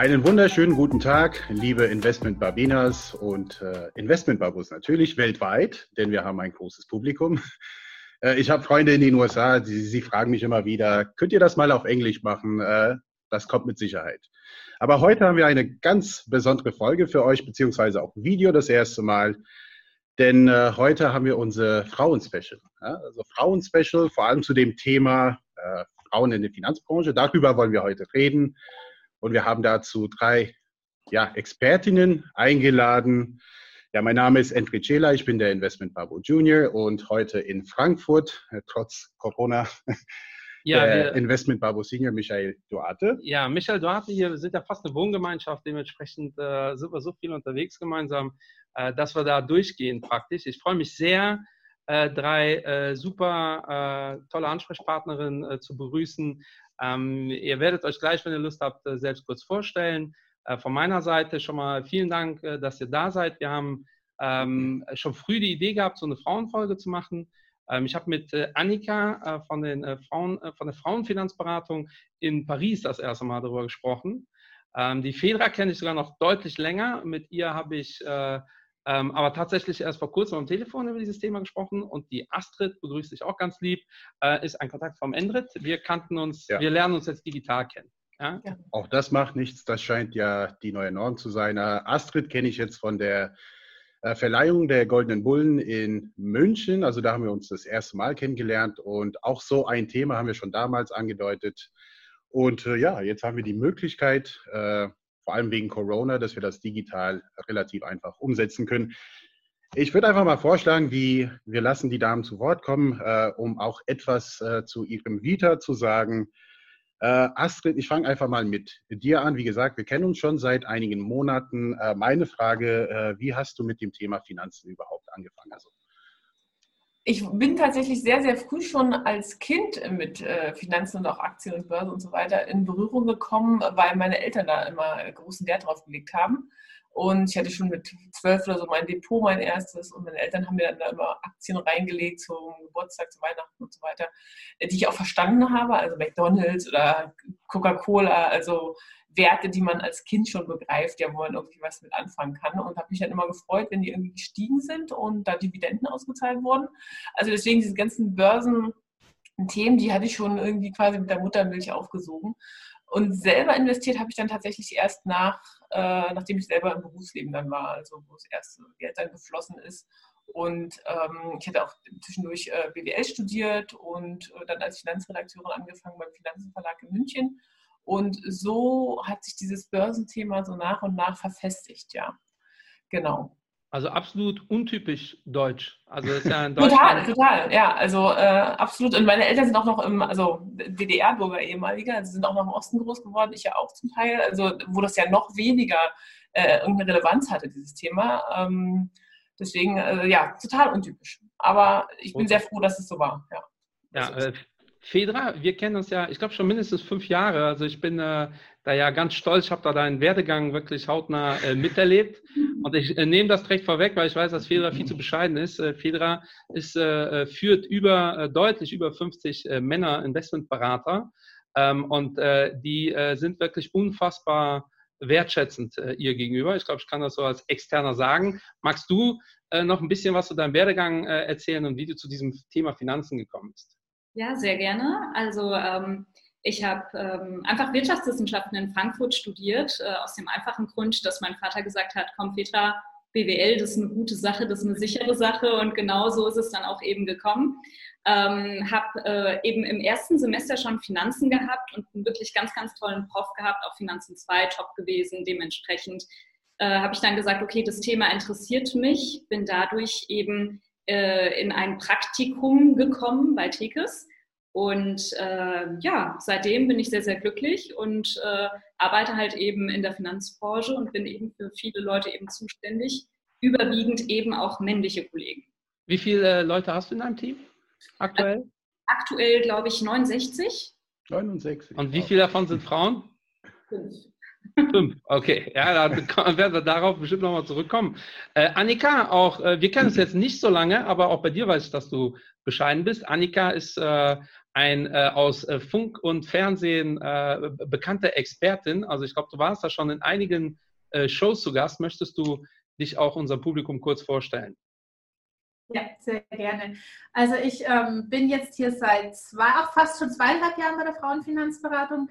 Einen wunderschönen guten Tag, liebe Investment-Barbinas und äh, Investment-Babus natürlich weltweit, denn wir haben ein großes Publikum. Äh, ich habe Freunde in den USA, die, sie fragen mich immer wieder, könnt ihr das mal auf Englisch machen? Äh, das kommt mit Sicherheit. Aber heute haben wir eine ganz besondere Folge für euch, beziehungsweise auch Video das erste Mal. Denn äh, heute haben wir unser Frauen-Special. Ja? Also Frauen-Special, vor allem zu dem Thema äh, Frauen in der Finanzbranche. Darüber wollen wir heute reden. Und wir haben dazu drei ja, Expertinnen eingeladen. Ja, mein Name ist Enrique Cela, ich bin der Investment Babo Junior und heute in Frankfurt, äh, trotz Corona, ja, der Investment Babo Senior Michael Duarte. Ja, Michael Duarte hier, wir sind ja fast eine Wohngemeinschaft, dementsprechend äh, sind wir so viel unterwegs gemeinsam, äh, dass wir da durchgehen praktisch. Ich freue mich sehr, drei äh, super äh, tolle Ansprechpartnerinnen zu begrüßen. Ähm, ihr werdet euch gleich, wenn ihr Lust habt, äh, selbst kurz vorstellen. Äh, von meiner Seite schon mal vielen Dank, äh, dass ihr da seid. Wir haben ähm, schon früh die Idee gehabt, so eine Frauenfolge zu machen. Ähm, ich habe mit äh, Annika äh, von, den, äh, Frauen, von der Frauenfinanzberatung in Paris das erste Mal darüber gesprochen. Ähm, die Fedra kenne ich sogar noch deutlich länger. Mit ihr habe ich ähm, aber tatsächlich erst vor kurzem am Telefon über dieses Thema gesprochen und die Astrid begrüßt dich auch ganz lieb, äh, ist ein Kontakt vom Endrit. Wir kannten uns, ja. wir lernen uns jetzt digital kennen. Ja? Ja. Auch das macht nichts, das scheint ja die neue Norm zu sein. Äh, Astrid kenne ich jetzt von der äh, Verleihung der Goldenen Bullen in München. Also da haben wir uns das erste Mal kennengelernt und auch so ein Thema haben wir schon damals angedeutet. Und äh, ja, jetzt haben wir die Möglichkeit, äh, vor allem wegen Corona, dass wir das digital relativ einfach umsetzen können. Ich würde einfach mal vorschlagen, wie wir lassen die Damen zu Wort kommen, äh, um auch etwas äh, zu ihrem Vita zu sagen. Äh, Astrid, ich fange einfach mal mit dir an. Wie gesagt, wir kennen uns schon seit einigen Monaten. Äh, meine Frage, äh, wie hast du mit dem Thema Finanzen überhaupt angefangen? Also, ich bin tatsächlich sehr, sehr früh schon als Kind mit äh, Finanzen und auch Aktien und Börse und so weiter in Berührung gekommen, weil meine Eltern da immer großen Wert drauf gelegt haben. Und ich hatte schon mit zwölf oder so mein Depot, mein erstes. Und meine Eltern haben mir dann da immer Aktien reingelegt zum Geburtstag, zu Weihnachten und so weiter, die ich auch verstanden habe. Also McDonalds oder Coca-Cola. Also Werte, die man als Kind schon begreift, ja, wo man irgendwie was mit anfangen kann. Und habe mich dann immer gefreut, wenn die irgendwie gestiegen sind und da Dividenden ausgezahlt wurden. Also deswegen diese ganzen Börsen-Themen, die hatte ich schon irgendwie quasi mit der Muttermilch aufgesogen. Und selber investiert habe ich dann tatsächlich erst nach, äh, nachdem ich selber im Berufsleben dann war, also wo das erste Geld dann geflossen ist. Und ähm, ich hatte auch zwischendurch äh, BWL studiert und äh, dann als Finanzredakteurin angefangen beim Finanzenverlag in München und so hat sich dieses Börsenthema so nach und nach verfestigt, ja. Genau. Also absolut untypisch deutsch. Also ist ja in total, total, ja. Also äh, absolut. Und meine Eltern sind auch noch im, also DDR-Bürger ehemaliger, also sind auch noch im Osten groß geworden, ich ja auch zum Teil, also wo das ja noch weniger äh, irgendeine Relevanz hatte, dieses Thema. Ähm, deswegen, äh, ja, total untypisch. Aber ich bin sehr froh, dass es so war, ja. Ja, äh, Fedra, wir kennen uns ja, ich glaube schon mindestens fünf Jahre. Also ich bin äh, da ja ganz stolz, ich habe da deinen Werdegang wirklich hautnah äh, miterlebt. Und ich äh, nehme das direkt vorweg, weil ich weiß, dass Fedra viel zu bescheiden ist. Äh, Fedra ist, äh, führt über äh, deutlich über 50 äh, Männer Investmentberater. Ähm, und äh, die äh, sind wirklich unfassbar wertschätzend äh, ihr gegenüber. Ich glaube, ich kann das so als Externer sagen. Magst du äh, noch ein bisschen was zu deinem Werdegang äh, erzählen und wie du zu diesem Thema Finanzen gekommen bist? Ja, sehr gerne. Also ähm, ich habe ähm, einfach Wirtschaftswissenschaften in Frankfurt studiert, äh, aus dem einfachen Grund, dass mein Vater gesagt hat, komm Petra, BWL, das ist eine gute Sache, das ist eine sichere Sache und genau so ist es dann auch eben gekommen. Ähm, habe äh, eben im ersten Semester schon Finanzen gehabt und einen wirklich ganz, ganz tollen Prof gehabt, auch Finanzen 2 top gewesen. Dementsprechend äh, habe ich dann gesagt, okay, das Thema interessiert mich, bin dadurch eben äh, in ein Praktikum gekommen bei Tekes. Und äh, ja, seitdem bin ich sehr, sehr glücklich und äh, arbeite halt eben in der Finanzbranche und bin eben für viele Leute eben zuständig, überwiegend eben auch männliche Kollegen. Wie viele äh, Leute hast du in deinem Team aktuell? aktuell glaube ich 69. 69. Und wie viele davon sind Frauen? Fünf. Fünf, okay. Ja, dann werden wir darauf bestimmt nochmal zurückkommen. Äh, Annika, auch, äh, wir kennen uns jetzt nicht so lange, aber auch bei dir weiß ich, dass du bescheiden bist. Annika ist äh, ein äh, aus äh, Funk und Fernsehen äh, bekannte Expertin. Also ich glaube, du warst da schon in einigen Shows zu Gast. Möchtest du dich auch unserem Publikum kurz vorstellen? Ja, sehr gerne. Also ich ähm, bin jetzt hier seit zwei, auch fast schon zweieinhalb Jahren bei der Frauenfinanzberatung.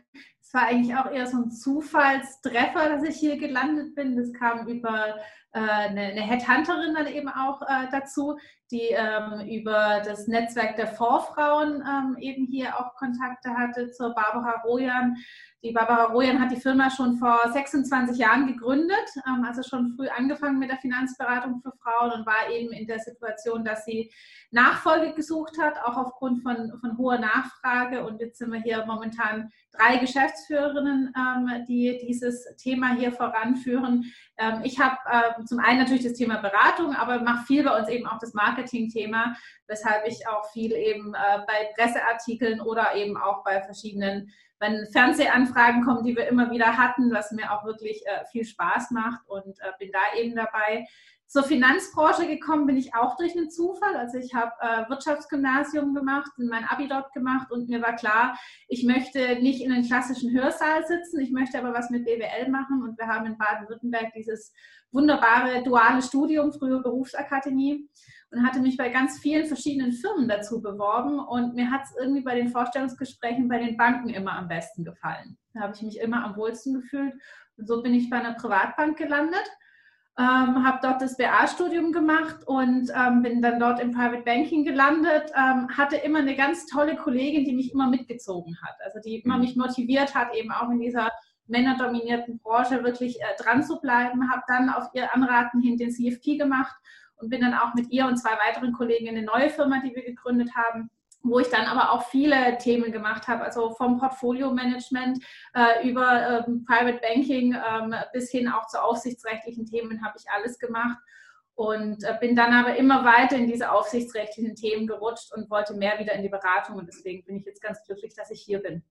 Es war eigentlich auch eher so ein Zufallstreffer, dass ich hier gelandet bin. Das kam über eine, eine Headhunterin dann eben auch äh, dazu, die ähm, über das Netzwerk der Vorfrauen ähm, eben hier auch Kontakte hatte zur Barbara Rojan. Die Barbara Rojan hat die Firma schon vor 26 Jahren gegründet, ähm, also schon früh angefangen mit der Finanzberatung für Frauen und war eben in der Situation, dass sie Nachfolge gesucht hat, auch aufgrund von, von hoher Nachfrage. Und jetzt sind wir hier momentan drei Geschäftsführerinnen, ähm, die dieses Thema hier voranführen. Ähm, ich habe äh, zum einen natürlich das Thema Beratung, aber mache viel bei uns eben auch das Marketing-Thema, weshalb ich auch viel eben äh, bei Presseartikeln oder eben auch bei verschiedenen wenn Fernsehanfragen kommen, die wir immer wieder hatten, was mir auch wirklich äh, viel Spaß macht und äh, bin da eben dabei. Zur Finanzbranche gekommen bin ich auch durch einen Zufall. Also ich habe äh, Wirtschaftsgymnasium gemacht, mein Abi dort gemacht und mir war klar, ich möchte nicht in einem klassischen Hörsaal sitzen, ich möchte aber was mit BWL machen und wir haben in Baden-Württemberg dieses wunderbare duale Studium, frühe Berufsakademie und hatte mich bei ganz vielen verschiedenen Firmen dazu beworben und mir hat es irgendwie bei den Vorstellungsgesprächen bei den Banken immer am besten gefallen. Da habe ich mich immer am wohlsten gefühlt und so bin ich bei einer Privatbank gelandet ähm, habe dort das BA-Studium gemacht und ähm, bin dann dort im Private Banking gelandet. Ähm, hatte immer eine ganz tolle Kollegin, die mich immer mitgezogen hat, also die immer mhm. mich motiviert hat, eben auch in dieser männerdominierten Branche wirklich äh, dran zu bleiben. Habe dann auf ihr Anraten hin den CFP gemacht und bin dann auch mit ihr und zwei weiteren Kollegen in eine neue Firma, die wir gegründet haben, wo ich dann aber auch viele Themen gemacht habe, also vom Portfolio-Management äh, über ähm, Private Banking ähm, bis hin auch zu aufsichtsrechtlichen Themen habe ich alles gemacht und äh, bin dann aber immer weiter in diese aufsichtsrechtlichen Themen gerutscht und wollte mehr wieder in die Beratung und deswegen bin ich jetzt ganz glücklich, dass ich hier bin.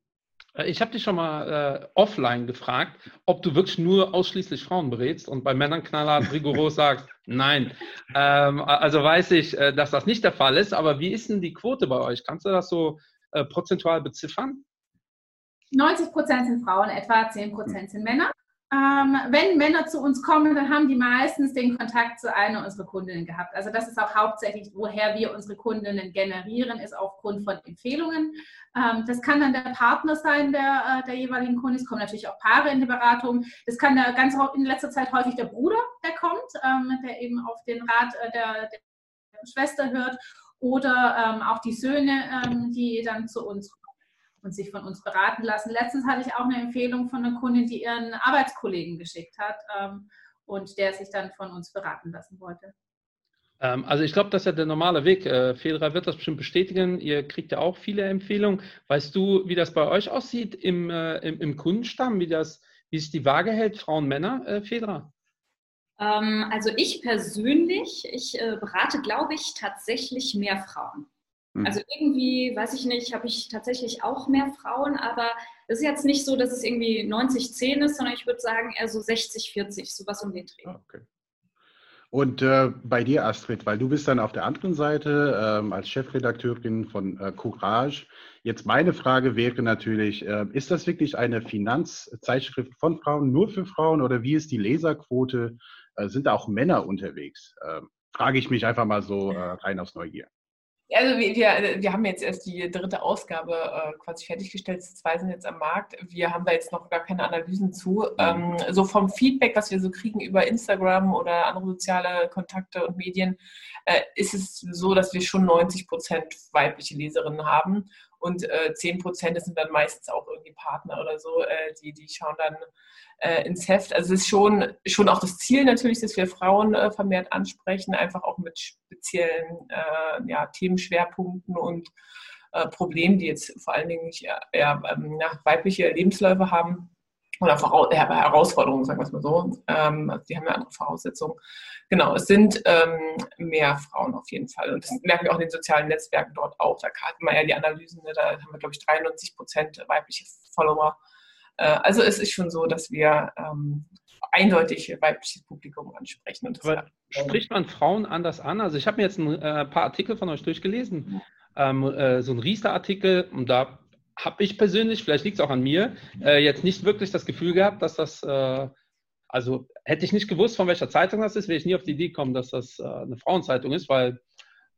Äh, ich habe dich schon mal äh, offline gefragt, ob du wirklich nur ausschließlich Frauen berätst und bei Männern knallhart rigoros sagst, nein. Ähm, also weiß ich, äh, dass das nicht der Fall ist, aber wie ist denn die Quote bei euch? Kannst du das so äh, prozentual beziffern? 90 Prozent sind Frauen, etwa 10 Prozent sind Männer. Ähm, wenn Männer zu uns kommen, dann haben die meistens den Kontakt zu einer unserer Kundinnen gehabt. Also das ist auch hauptsächlich, woher wir unsere Kundinnen generieren, ist aufgrund von Empfehlungen. Ähm, das kann dann der Partner sein der, äh, der jeweiligen Kundin. Es kommen natürlich auch Paare in die Beratung. Das kann der, ganz in letzter Zeit häufig der Bruder, der kommt, ähm, der eben auf den Rat äh, der, der Schwester hört oder ähm, auch die Söhne, ähm, die dann zu uns kommen und sich von uns beraten lassen. Letztens hatte ich auch eine Empfehlung von einer Kundin, die ihren Arbeitskollegen geschickt hat ähm, und der sich dann von uns beraten lassen wollte. Ähm, also ich glaube, das ist ja der normale Weg. Äh, Fedra wird das bestimmt bestätigen. Ihr kriegt ja auch viele Empfehlungen. Weißt du, wie das bei euch aussieht im, äh, im, im, Kundenstamm, wie, das, wie es die Waage hält, Frauen, Männer, äh, Fedra? Ähm, also ich persönlich, ich äh, berate, glaube ich, tatsächlich mehr Frauen. Mhm. Also irgendwie, weiß ich nicht, habe ich tatsächlich auch mehr Frauen, aber es ist jetzt nicht so, dass es irgendwie 90-10 ist, sondern ich würde sagen eher so 60-40, sowas um den Dreh. Ah, okay. Und äh, bei dir, Astrid, weil du bist dann auf der anderen Seite ähm, als Chefredakteurin von äh, Courage. Jetzt meine Frage wäre natürlich, äh, ist das wirklich eine Finanzzeitschrift von Frauen, nur für Frauen oder wie ist die Leserquote? Äh, sind da auch Männer unterwegs? Ähm, frage ich mich einfach mal so äh, rein aus Neugier. Also wir, wir, wir haben jetzt erst die dritte Ausgabe äh, quasi fertiggestellt, zwei sind jetzt am Markt. Wir haben da jetzt noch gar keine Analysen zu. Mhm. Ähm, so vom Feedback, was wir so kriegen über Instagram oder andere soziale Kontakte und Medien, äh, ist es so, dass wir schon 90 Prozent weibliche Leserinnen haben und äh, 10 Prozent sind dann meistens auch irgendwie Partner oder so, äh, die, die schauen dann äh, ins Heft. Also es ist schon, schon auch das Ziel natürlich, dass wir Frauen äh, vermehrt ansprechen, einfach auch mit speziellen äh, ja, Themenschwerpunkten und äh, Problemen, die jetzt vor allen Dingen nicht ähm, weibliche Lebensläufe haben oder Herausforderungen, sagen wir es mal so. Ähm, also die haben ja andere Voraussetzungen. Genau, es sind ähm, mehr Frauen auf jeden Fall. Und das merken wir auch in den sozialen Netzwerken dort auch. Da hat man ja die Analysen, ne, da haben wir, glaube ich, 93 Prozent weibliche Follower also es ist schon so, dass wir ähm, eindeutig weibliches Publikum ansprechen. Aber spricht man Frauen anders an? Also ich habe mir jetzt ein äh, paar Artikel von euch durchgelesen, ähm, äh, so ein Riester-Artikel, und da habe ich persönlich, vielleicht liegt es auch an mir, äh, jetzt nicht wirklich das Gefühl gehabt, dass das, äh, also hätte ich nicht gewusst, von welcher Zeitung das ist, wäre ich nie auf die Idee gekommen, dass das äh, eine Frauenzeitung ist, weil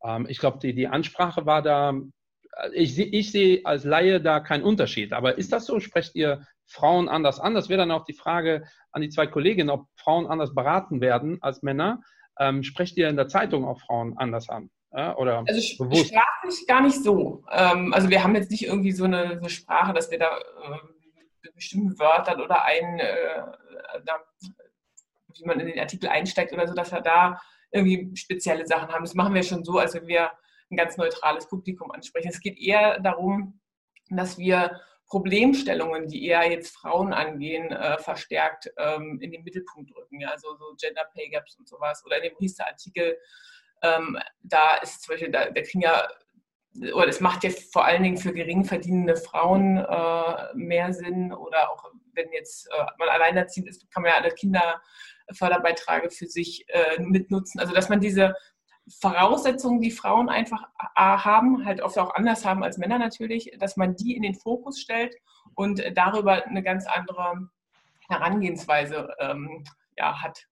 ähm, ich glaube, die, die Ansprache war da, äh, ich, ich sehe als Laie da keinen Unterschied. Aber ist das so? Sprecht ihr Frauen anders an? Das wäre dann auch die Frage an die zwei Kolleginnen, ob Frauen anders beraten werden als Männer. Ähm, sprecht ihr in der Zeitung auch Frauen anders an? Ja, oder also bewusst? sprachlich gar nicht so. Ähm, also wir haben jetzt nicht irgendwie so eine, so Sprache, dass wir da äh, bestimmte Wörter oder ein, äh, da, wie man in den Artikel einsteigt oder so, dass wir da irgendwie spezielle Sachen haben. Das machen wir schon so, als wenn wir ein ganz neutrales Publikum ansprechen. Es geht eher darum, dass wir Problemstellungen, die eher jetzt Frauen angehen, äh, verstärkt ähm, in den Mittelpunkt rücken. Ja? Also so Gender Pay Gaps und sowas. Oder in dem Riester-Artikel, ähm, da ist zum Beispiel, da, da kriegen ja, oder es macht ja vor allen Dingen für gering verdienende Frauen äh, mehr Sinn. Oder auch wenn jetzt äh, man alleinerziehend ist, kann man ja alle Kinderförderbeiträge für sich äh, mitnutzen. Also dass man diese Voraussetzungen, die Frauen einfach haben, halt oft auch anders haben als Männer natürlich, dass man die in den Fokus stellt und darüber eine ganz andere Herangehensweise ähm, ja, hat,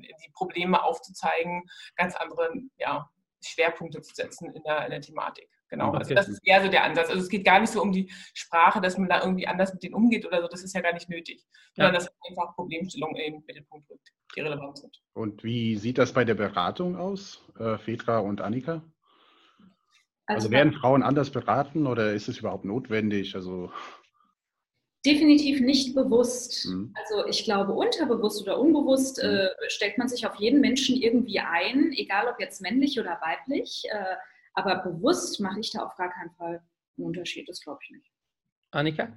die Probleme aufzuzeigen, ganz andere ja, Schwerpunkte zu setzen in der, in der Thematik. Genau, also das ist eher so der Ansatz. Also es geht gar nicht so um die Sprache, dass man da irgendwie anders mit denen umgeht oder so, das ist ja gar nicht nötig, sondern ja. dass einfach Problemstellungen in den Mittelpunkt rückt, die relevant sind. Und wie sieht das bei der Beratung aus, äh, Petra und Annika? Also, also werden Frauen anders beraten oder ist es überhaupt notwendig? Also Definitiv nicht bewusst. Mhm. Also ich glaube, unterbewusst oder unbewusst mhm. äh, stellt man sich auf jeden Menschen irgendwie ein, egal ob jetzt männlich oder weiblich. Äh, aber bewusst mache ich da auf gar keinen Fall einen Unterschied. Das glaube ich nicht. Annika?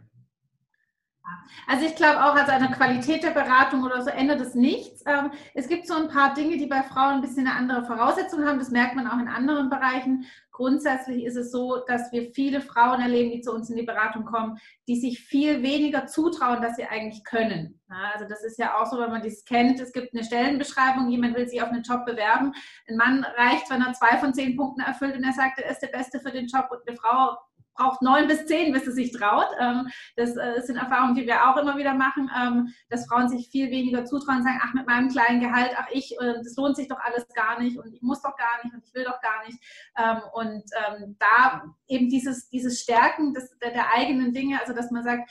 Also ich glaube auch, also der Qualität der Beratung oder so ändert es nichts. Ähm, es gibt so ein paar Dinge, die bei Frauen ein bisschen eine andere Voraussetzung haben. Das merkt man auch in anderen Bereichen. Grundsätzlich ist es so, dass wir viele Frauen erleben, die zu uns in die Beratung kommen, die sich viel weniger zutrauen, dass sie eigentlich können. Also das ist ja auch so, wenn man dies kennt. Es gibt eine Stellenbeschreibung, jemand will sich auf einen Job bewerben. Ein Mann reicht, wenn er zwei von zehn Punkten erfüllt und er sagt, er ist der Beste für den Job und eine Frau braucht neun bis zehn, bis es sich traut. Ähm, das äh, sind Erfahrungen, die wir auch immer wieder machen, ähm, dass Frauen sich viel weniger zutrauen und sagen, ach, mit meinem kleinen Gehalt, ach, ich, äh, das lohnt sich doch alles gar nicht und ich muss doch gar nicht und ich will doch gar nicht. Ähm, und da eben dieses, dieses Stärken des, der, der eigenen Dinge, also dass man sagt,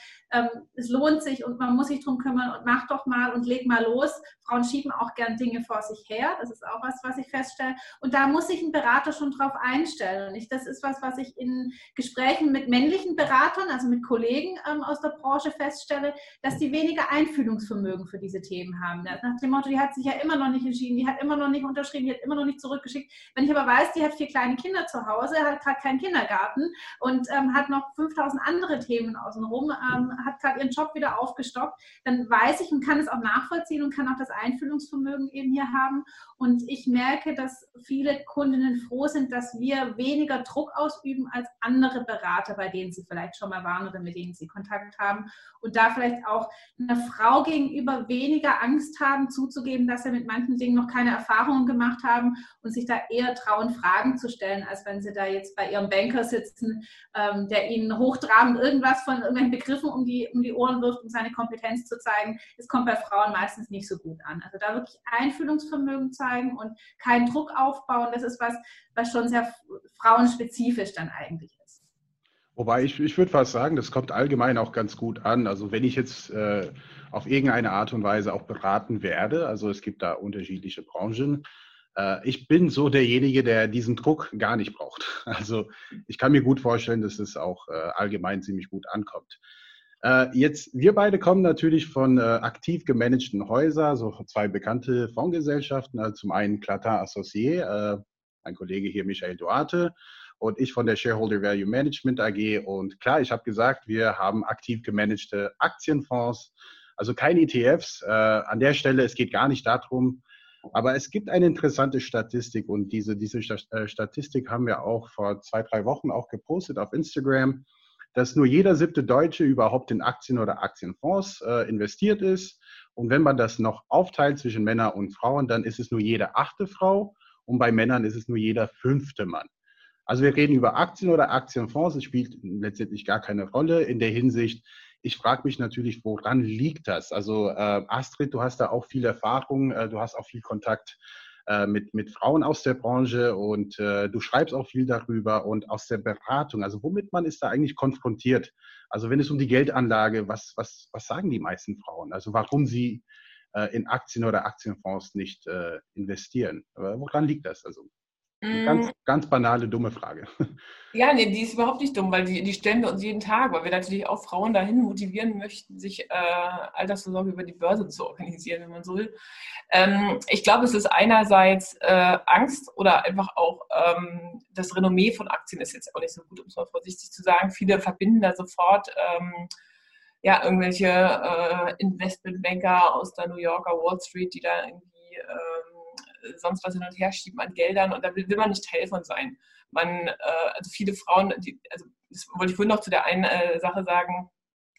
es lohnt sich und man muss sich drum kümmern und mach doch mal und leg mal los. Frauen schieben auch gern Dinge vor sich her. Das ist auch was, was ich feststelle. Und da muss sich ein Berater schon drauf einstellen. Und ich, das ist was, was ich in Gesprächen mit männlichen Beratern, also mit Kollegen ähm, aus der Branche feststelle, dass die weniger Einfühlungsvermögen für diese Themen haben. Nach dem Motto, die hat sich ja immer noch nicht entschieden, die hat immer noch nicht unterschrieben, die hat immer noch nicht zurückgeschickt. Wenn ich aber weiß, die hat vier kleine Kinder zu Hause, hat gerade keinen Kindergarten und ähm, hat noch 5000 andere Themen außenrum, ähm, hat gerade ihren Job wieder aufgestockt, dann weiß ich und kann es auch nachvollziehen und kann auch das Einfühlungsvermögen eben hier haben. Und ich merke, dass viele Kundinnen froh sind, dass wir weniger Druck ausüben als andere Berater, bei denen sie vielleicht schon mal waren oder mit denen sie Kontakt haben. Und da vielleicht auch einer Frau gegenüber weniger Angst haben, zuzugeben, dass sie mit manchen Dingen noch keine Erfahrungen gemacht haben und sich da eher trauen, Fragen zu stellen, als wenn sie da jetzt bei ihrem Banker sitzen, ähm, der ihnen hochtrabend irgendwas von irgendwelchen Begriffen um die, um die Ohren wirft, um seine Kompetenz zu zeigen. Es kommt bei Frauen meistens nicht so gut an. Also da wirklich Einfühlungsvermögen zeigen und keinen Druck aufbauen, das ist was, was schon sehr frauenspezifisch dann eigentlich ist. Wobei ich, ich würde fast sagen, das kommt allgemein auch ganz gut an. Also wenn ich jetzt äh, auf irgendeine Art und Weise auch beraten werde, also es gibt da unterschiedliche Branchen, äh, ich bin so derjenige, der diesen Druck gar nicht braucht. Also ich kann mir gut vorstellen, dass es auch äh, allgemein ziemlich gut ankommt. Äh, jetzt, wir beide kommen natürlich von äh, aktiv gemanagten Häusern, so zwei bekannte Fondsgesellschaften. Also zum einen Clatin Associé, äh, mein Kollege hier Michael Duarte und ich von der Shareholder Value Management AG. Und klar, ich habe gesagt, wir haben aktiv gemanagte Aktienfonds, also keine ETFs. Äh, an der Stelle, es geht gar nicht darum, aber es gibt eine interessante Statistik und diese, diese äh, Statistik haben wir auch vor zwei, drei Wochen auch gepostet auf Instagram dass nur jeder siebte Deutsche überhaupt in Aktien oder Aktienfonds äh, investiert ist. Und wenn man das noch aufteilt zwischen Männern und Frauen, dann ist es nur jede achte Frau und bei Männern ist es nur jeder fünfte Mann. Also wir reden über Aktien oder Aktienfonds. Es spielt letztendlich gar keine Rolle in der Hinsicht. Ich frage mich natürlich, woran liegt das? Also äh, Astrid, du hast da auch viel Erfahrung, äh, du hast auch viel Kontakt äh, mit, mit Frauen aus der Branche und äh, du schreibst auch viel darüber und aus der Beratung. Also womit man ist da eigentlich konfrontiert? Also wenn es um die Geldanlage, was, was, was sagen die meisten Frauen? Also warum sie äh, in Aktien oder Aktienfonds nicht äh, investieren? Aber woran liegt das? Also Ganz, mm. ganz banale, dumme Frage. Ja, nee, die ist überhaupt nicht dumm, weil die, die stellen wir uns jeden Tag, weil wir natürlich auch Frauen dahin motivieren möchten, sich äh, Altersvorsorge über die Börse zu organisieren, wenn man so will. Ähm, ich glaube, es ist einerseits äh, Angst oder einfach auch ähm, das Renommee von Aktien ist jetzt auch nicht so gut, um es mal vorsichtig zu sagen. Viele verbinden da sofort ähm, ja, irgendwelche äh, Investmentbanker aus der New Yorker Wall Street, die da irgendwie ähm, sonst was hin und her schieben an Geldern und da will, will man nicht Teil von sein. Man, äh, also viele Frauen, die, also das wollte ich vorhin noch zu der einen äh, Sache sagen,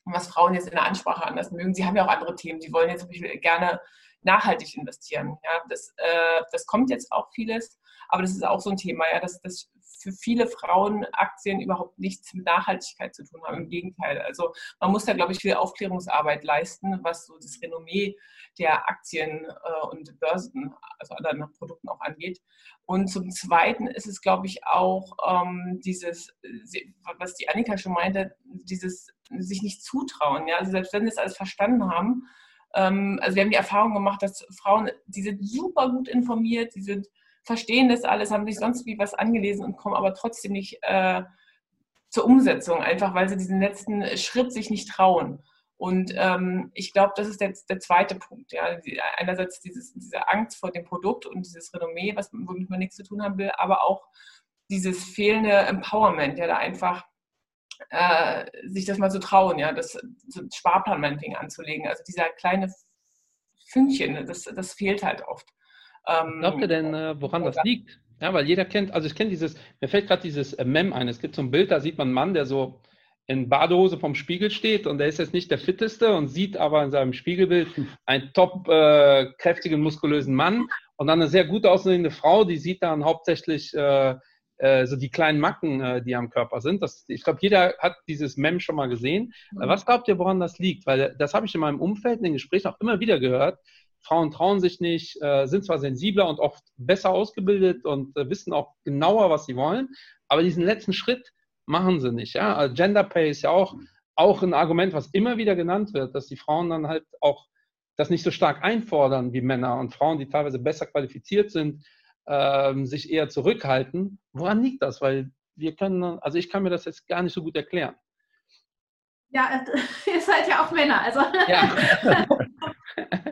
was Frauen jetzt in der Ansprache anders mögen. Sie haben ja auch andere Themen. Sie wollen jetzt zum Beispiel gerne nachhaltig investieren. Ja, das, äh, das kommt jetzt auch vieles, aber das ist auch so ein Thema, ja, dass, dass für viele Frauen Aktien überhaupt nichts mit Nachhaltigkeit zu tun haben. Im Gegenteil. Also man muss da, glaube ich, viel Aufklärungsarbeit leisten, was so das Renommee der Aktien äh, und Börsen, also anderen Produkten auch angeht. Und zum Zweiten ist es, glaube ich, auch ähm, dieses, was die Annika schon meinte, dieses sich nicht zutrauen. Ja? Also selbst wenn sie es alles verstanden haben, ähm, also wir haben die Erfahrung gemacht, dass Frauen, die sind super gut informiert, die sind verstehen das alles, haben sich sonst wie was angelesen und kommen aber trotzdem nicht äh, zur Umsetzung, einfach weil sie diesen letzten Schritt sich nicht trauen. Und ähm, ich glaube, das ist der, der zweite Punkt. Ja. Einerseits dieses, diese Angst vor dem Produkt und dieses Renommee, was, womit man nichts zu tun haben will, aber auch dieses fehlende Empowerment, ja, da einfach äh, sich das mal zu trauen, ja, das so Sparplan anzulegen. Also dieser kleine Fünkchen, das, das fehlt halt oft. Ähm, Glaubt ihr denn, äh, woran das liegt? Ja, weil jeder kennt, also ich kenne dieses, mir fällt gerade dieses äh, Mem ein. Es gibt so ein Bild, da sieht man einen Mann, der so in Badehose vom Spiegel steht und der ist jetzt nicht der fitteste und sieht aber in seinem Spiegelbild einen top äh, kräftigen, muskulösen Mann und dann eine sehr gut aussehende Frau, die sieht dann hauptsächlich äh, äh, so die kleinen Macken, äh, die am Körper sind. Das, ich glaube, jeder hat dieses Mem schon mal gesehen. Mhm. Was glaubt ihr, woran das liegt? Weil das habe ich in meinem Umfeld in den Gesprächen auch immer wieder gehört, Frauen trauen sich nicht, äh, sind zwar sensibler und oft besser ausgebildet und äh, wissen auch genauer, was sie wollen, aber diesen letzten Schritt machen sie nicht. Ja? Also Gender Pay ist ja auch, auch ein Argument, was immer wieder genannt wird, dass die Frauen dann halt auch das nicht so stark einfordern wie Männer und Frauen, die teilweise besser qualifiziert sind, ähm, sich eher zurückhalten. Woran liegt das? Weil wir können, also ich kann mir das jetzt gar nicht so gut erklären. Ja, ihr seid ja auch Männer, also. Ja.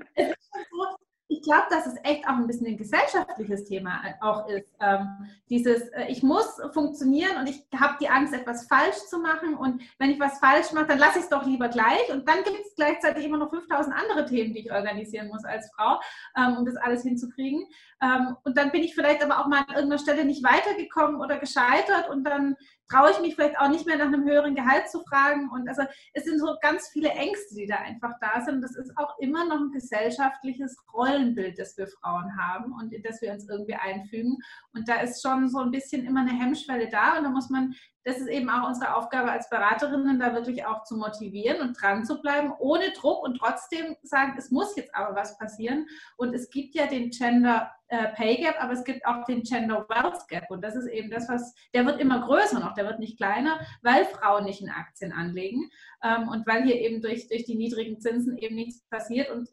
glaube, dass es echt auch ein bisschen ein gesellschaftliches Thema äh, auch ist. Ähm, dieses, äh, ich muss funktionieren und ich habe die Angst, etwas falsch zu machen. Und wenn ich was falsch mache, dann lasse ich es doch lieber gleich. Und dann gibt es gleichzeitig immer noch 5000 andere Themen, die ich organisieren muss als Frau, ähm, um das alles hinzukriegen. Ähm, und dann bin ich vielleicht aber auch mal an irgendeiner Stelle nicht weitergekommen oder gescheitert und dann traue ich mich vielleicht auch nicht mehr nach einem höheren Gehalt zu fragen. Und also es sind so ganz viele Ängste, die da einfach da sind. Das ist auch immer noch ein gesellschaftliches Rollenbild, das wir Frauen haben und in das wir uns irgendwie einfügen. Und da ist schon so ein bisschen immer eine Hemmschwelle da. Und da muss man das ist eben auch unsere Aufgabe als Beraterinnen, da wirklich auch zu motivieren und dran zu bleiben, ohne Druck und trotzdem sagen, es muss jetzt aber was passieren. Und es gibt ja den Gender äh, Pay Gap, aber es gibt auch den Gender Wealth Gap. Und das ist eben das, was, der wird immer größer noch, der wird nicht kleiner, weil Frauen nicht in Aktien anlegen ähm, und weil hier eben durch, durch die niedrigen Zinsen eben nichts passiert. Und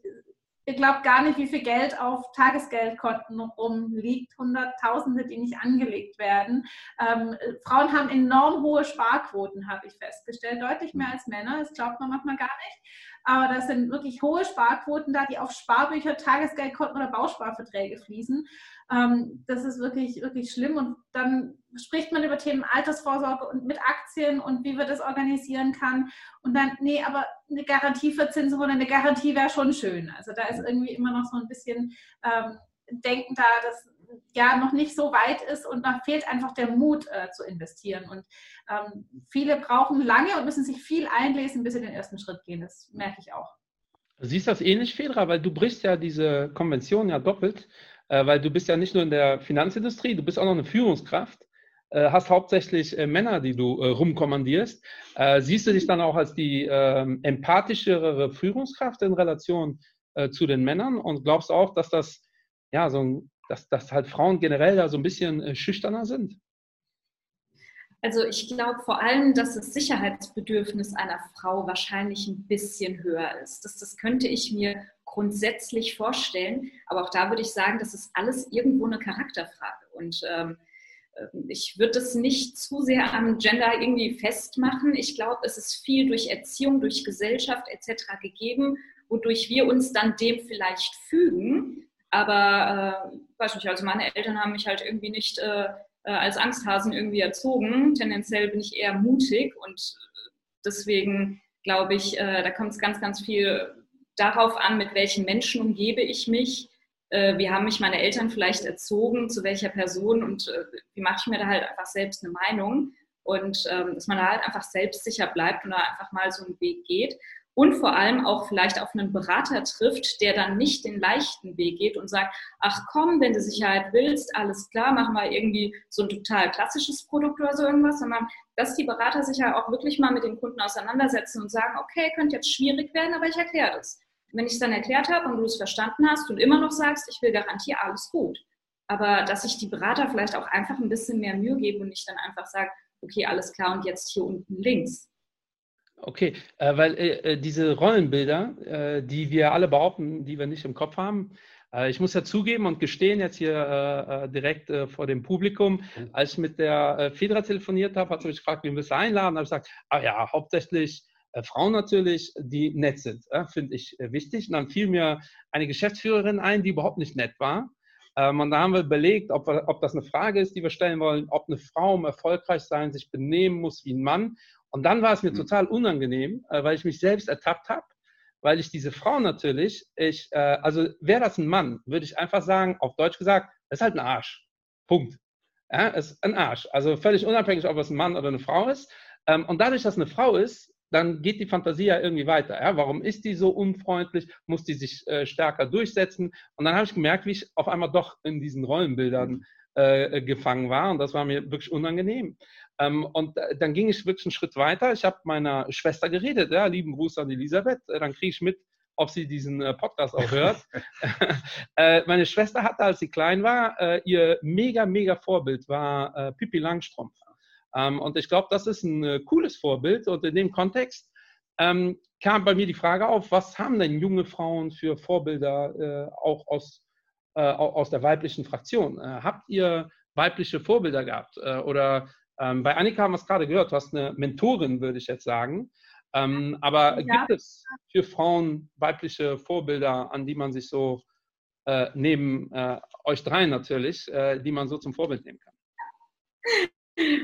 ihr glaubt gar nicht, wie viel Geld auf Tagesgeldkonten rumliegt, Hunderttausende, die nicht angelegt werden. Ähm, Frauen haben enorm hohe Sparquoten, habe ich festgestellt, deutlich mehr als Männer. Das glaubt man manchmal gar nicht. Aber das sind wirklich hohe Sparquoten da, die auf Sparbücher, Tagesgeldkonten oder Bausparverträge fließen. Ähm, das ist wirklich, wirklich schlimm. Und dann spricht man über Themen Altersvorsorge und mit Aktien und wie man das organisieren kann. Und dann, nee, aber eine Garantieverzinsung oder eine Garantie wäre schon schön. Also da ist irgendwie immer noch so ein bisschen ähm, Denken da, dass ja noch nicht so weit ist und da fehlt einfach der Mut äh, zu investieren. Und ähm, viele brauchen lange und müssen sich viel einlesen, bis sie den ersten Schritt gehen. Das merke ich auch. Siehst das ähnlich, Fedra, weil du brichst ja diese Konvention ja doppelt, äh, weil du bist ja nicht nur in der Finanzindustrie, du bist auch noch eine Führungskraft, äh, hast hauptsächlich äh, Männer, die du äh, rumkommandierst. Siehst du dich dann auch als die ähm, empathischere Führungskraft in Relation zu den Männern und glaubst auch, dass das ja so ein, dass, dass halt Frauen generell da so ein bisschen schüchterner sind? Also ich glaube vor allem, dass das Sicherheitsbedürfnis einer Frau wahrscheinlich ein bisschen höher ist. Das, das könnte ich mir grundsätzlich vorstellen. Aber auch da würde ich sagen, das ist alles irgendwo eine Charakterfrage. Und ähm, ähm ich würde das nicht zu sehr am Gender irgendwie festmachen. Ich glaube, es ist viel durch Erziehung, durch Gesellschaft etc. gegeben, wodurch wir uns dann dem vielleicht fügen. Aber äh, weiß nicht, also meine Eltern haben mich halt irgendwie nicht äh, äh, als Angsthasen irgendwie erzogen. Tendenziell bin ich eher mutig und deswegen glaube ich, äh, da kommt es ganz, ganz viel darauf an, mit welchen Menschen umgebe ich mich. Äh, wie haben mich meine Eltern vielleicht erzogen, zu welcher Person und äh, wie mache ich mir da halt einfach selbst eine Meinung und ähm, dass man da halt einfach selbstsicher bleibt und da einfach mal so einen Weg geht und vor allem auch vielleicht auf einen Berater trifft, der dann nicht den leichten Weg geht und sagt, ach komm, wenn du Sicherheit willst, alles klar, machen wir irgendwie so ein total klassisches Produkt oder so irgendwas, sondern dass die Berater sich ja auch wirklich mal mit den Kunden auseinandersetzen und sagen, okay, könnte jetzt schwierig werden, aber ich erkläre das. Wenn ich es dann erklärt habe und du es verstanden hast und immer noch sagst, ich will garantieren, alles gut. Aber dass sich die Berater vielleicht auch einfach ein bisschen mehr Mühe geben und nicht dann einfach sagen, okay, alles klar und jetzt hier unten links Okay, äh, weil äh, äh, diese Rollenbilder, äh, die wir alle behaupten, die wir nicht im Kopf haben, äh, ich muss ja zugeben und gestehen jetzt hier äh, direkt vor dem Publikum, mhm. als ich mit der Fedra telefoniert habe, hat sie mich gefragt, wen willst du einladen? Da habe ich gesagt, ah ja, hauptsächlich Frauen natürlich, die nett sind, finde ich wichtig. Und dann fiel mir eine Geschäftsführerin ein, die überhaupt nicht nett war. Ähm, und da haben wir überlegt, ob, wir, ob das eine Frage ist, die wir stellen wollen, ob eine Frau, um erfolgreich sein, sich benehmen muss wie ein Mann und dann war es mir mhm. total unangenehm, äh, weil ich mich selbst ertappt habe, weil ich diese Frau natürlich, ich, äh, also wäre das ein Mann, würde ich einfach sagen, auf Deutsch gesagt, das ist halt ein Arsch. Punkt. Ja, ist ein Arsch. Also völlig unabhängig, ob es ein Mann oder eine Frau ist. Ähm, und dadurch, dass es eine Frau ist, dann geht die Fantasie ja irgendwie weiter. Ja? Warum ist die so unfreundlich? Muss die sich äh, stärker durchsetzen? Und dann habe ich gemerkt, wie ich auf einmal doch in diesen Rollenbildern äh, gefangen war. Und das war mir wirklich unangenehm. Ähm, und dann ging ich wirklich einen Schritt weiter. Ich habe meiner Schwester geredet, ja, lieben Gruß an Elisabeth. Äh, dann kriege ich mit, ob sie diesen äh, Podcast auch hört. äh, meine Schwester hatte, als sie klein war, äh, ihr mega, mega Vorbild war äh, Pippi Langstrumpf. Ähm, und ich glaube, das ist ein äh, cooles Vorbild. Und in dem Kontext ähm, kam bei mir die Frage auf, was haben denn junge Frauen für Vorbilder auch aus, aus der weiblichen Fraktion? habt ihr weibliche Vorbilder gehabt? oder ähm, bei Annika haben wir es gerade gehört, du hast eine Mentorin, würde ich jetzt sagen. Ähm, aber ja. gibt es für Frauen weibliche Vorbilder, an die man sich so äh, neben äh, euch dreien natürlich, äh, die man so zum Vorbild nehmen kann?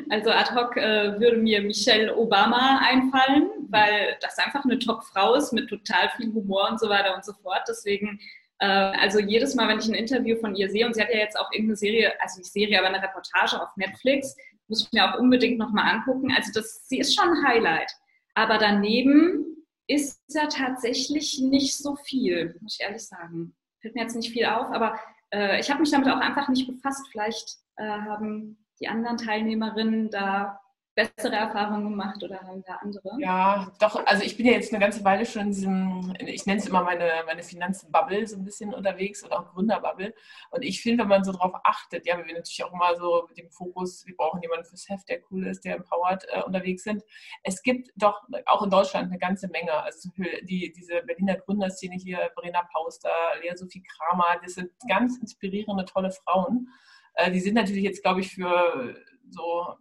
Also ad hoc äh, würde mir Michelle Obama einfallen, weil das einfach eine Top-Frau ist mit total viel Humor und so weiter und so fort. Deswegen, äh, also jedes Mal, wenn ich ein Interview von ihr sehe, und sie hat ja jetzt auch irgendeine Serie, also nicht Serie, aber eine Reportage auf Netflix, muss ich mir auch unbedingt nochmal angucken. Also das, sie ist schon ein Highlight. Aber daneben ist ja tatsächlich nicht so viel, muss ich ehrlich sagen. Fällt mir jetzt nicht viel auf, aber äh, ich habe mich damit auch einfach nicht befasst. Vielleicht äh, haben die anderen Teilnehmerinnen da bessere Erfahrungen gemacht oder haben da andere? Ja, doch, also ich bin ja jetzt eine ganze Weile schon in diesem, ich nenne es immer meine, meine Finanzbubble so ein bisschen unterwegs oder auch Gründerbubble. Und ich finde, wenn man so drauf achtet, ja, wir natürlich auch immer so mit dem Fokus, wir brauchen jemanden fürs Heft, der cool ist, der empowered äh, unterwegs sind. Es gibt doch auch in Deutschland eine ganze Menge. Also die, diese Berliner Gründerszene hier, Brenner Pauster, Lea Sophie Kramer, das sind ganz inspirierende, tolle Frauen. Äh, die sind natürlich jetzt, glaube ich, für so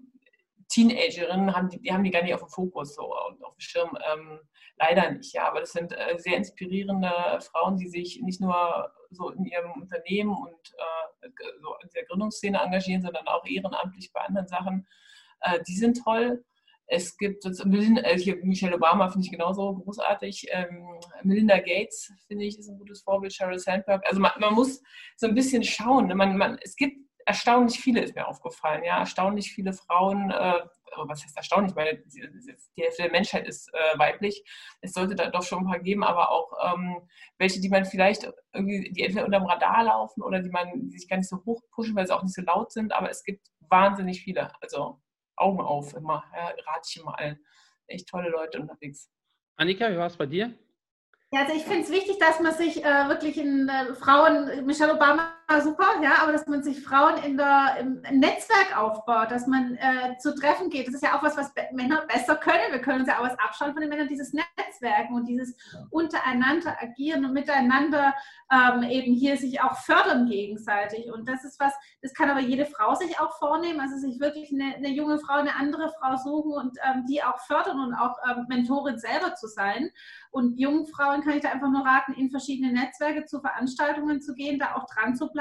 Teenagerinnen haben die, die haben die gar nicht auf dem Fokus, so auf dem Schirm. Ähm, leider nicht, ja. Aber das sind äh, sehr inspirierende Frauen, die sich nicht nur so in ihrem Unternehmen und äh, so in der Gründungsszene engagieren, sondern auch ehrenamtlich bei anderen Sachen. Äh, die sind toll. es gibt also Michelle Obama finde ich genauso großartig. Ähm, Melinda Gates finde ich ist ein gutes Vorbild. Sheryl Sandberg. Also man, man muss so ein bisschen schauen. Ne? Man, man, es gibt erstaunlich viele, ist mir aufgefallen. Ja, erstaunlich viele Frauen. Äh, was heißt erstaunlich? Ich meine, die Hälfte der Menschheit ist äh, weiblich. Es sollte da doch schon ein paar geben, aber auch ähm, welche, die man vielleicht irgendwie, die entweder unterm Radar laufen oder die man die sich gar nicht so hoch pushen, weil sie auch nicht so laut sind. Aber es gibt wahnsinnig viele. Also Augen auf immer. Ja, rate ich immer allen. Echt tolle Leute unterwegs. Annika, wie war es bei dir? Ja, also ich finde es wichtig, dass man sich äh, wirklich in äh, Frauen, Michelle Obama super, ja, aber dass man sich Frauen in der, im, Netzwerk aufbaut, dass man äh, zu Treffen geht. Das ist ja auch was, was Männer besser können. Wir können uns ja auch was abschauen von den Männern, dieses Netzwerken und dieses untereinander agieren und miteinander ähm, eben hier sich auch fördern gegenseitig. Und das ist was, das kann aber jede Frau sich auch vornehmen, also sich wirklich eine, eine junge Frau, eine andere Frau suchen und ähm, die auch fördern und auch ähm, Mentorin selber zu sein. Und jungen Frauen kann ich da einfach nur raten, in verschiedene Netzwerke zu Veranstaltungen zu gehen, da auch dran zu bleiben.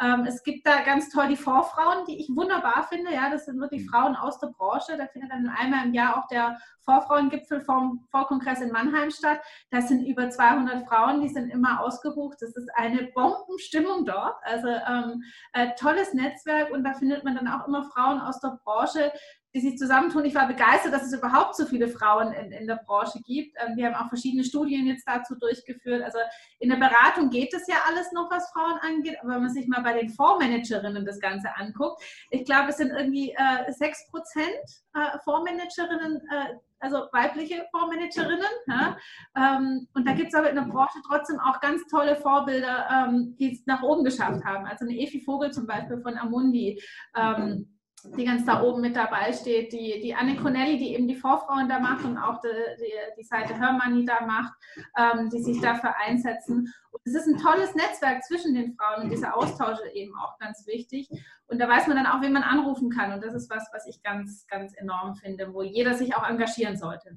Ähm, es gibt da ganz toll die Vorfrauen, die ich wunderbar finde. Ja, das sind wirklich mhm. Frauen aus der Branche. Da findet dann einmal im Jahr auch der Vorfrauengipfel vom Vorkongress in Mannheim statt. Das sind über 200 Frauen, die sind immer ausgebucht. Das ist eine Bombenstimmung dort. Also ähm, äh, tolles Netzwerk und da findet man dann auch immer Frauen aus der Branche, die sich zusammentun. Ich war begeistert, dass es überhaupt so viele Frauen in, in der Branche gibt. Ähm, wir haben auch verschiedene Studien jetzt dazu durchgeführt. Also in der Beratung geht es ja alles noch, was Frauen angeht, aber wenn man sich mal bei den Fondsmanagerinnen das Ganze anguckt, ich glaube, es sind irgendwie äh, 6 Prozent äh, Fondsmanagerinnen, äh, also weibliche Fondsmanagerinnen. Ja? Ähm, und da gibt es aber in der Branche trotzdem auch ganz tolle Vorbilder, ähm, die es nach oben geschafft haben. Also eine Efi Vogel zum Beispiel von Amundi. Ähm, die ganz da oben mit dabei steht, die, die Anne Cornelli, die eben die Vorfrauen da macht und auch die, die, die Seite Hörmanni da macht, ähm, die sich dafür einsetzen. Und es ist ein tolles Netzwerk zwischen den Frauen und dieser Austausch ist eben auch ganz wichtig. Und da weiß man dann auch, wen man anrufen kann. Und das ist was, was ich ganz, ganz enorm finde, wo jeder sich auch engagieren sollte.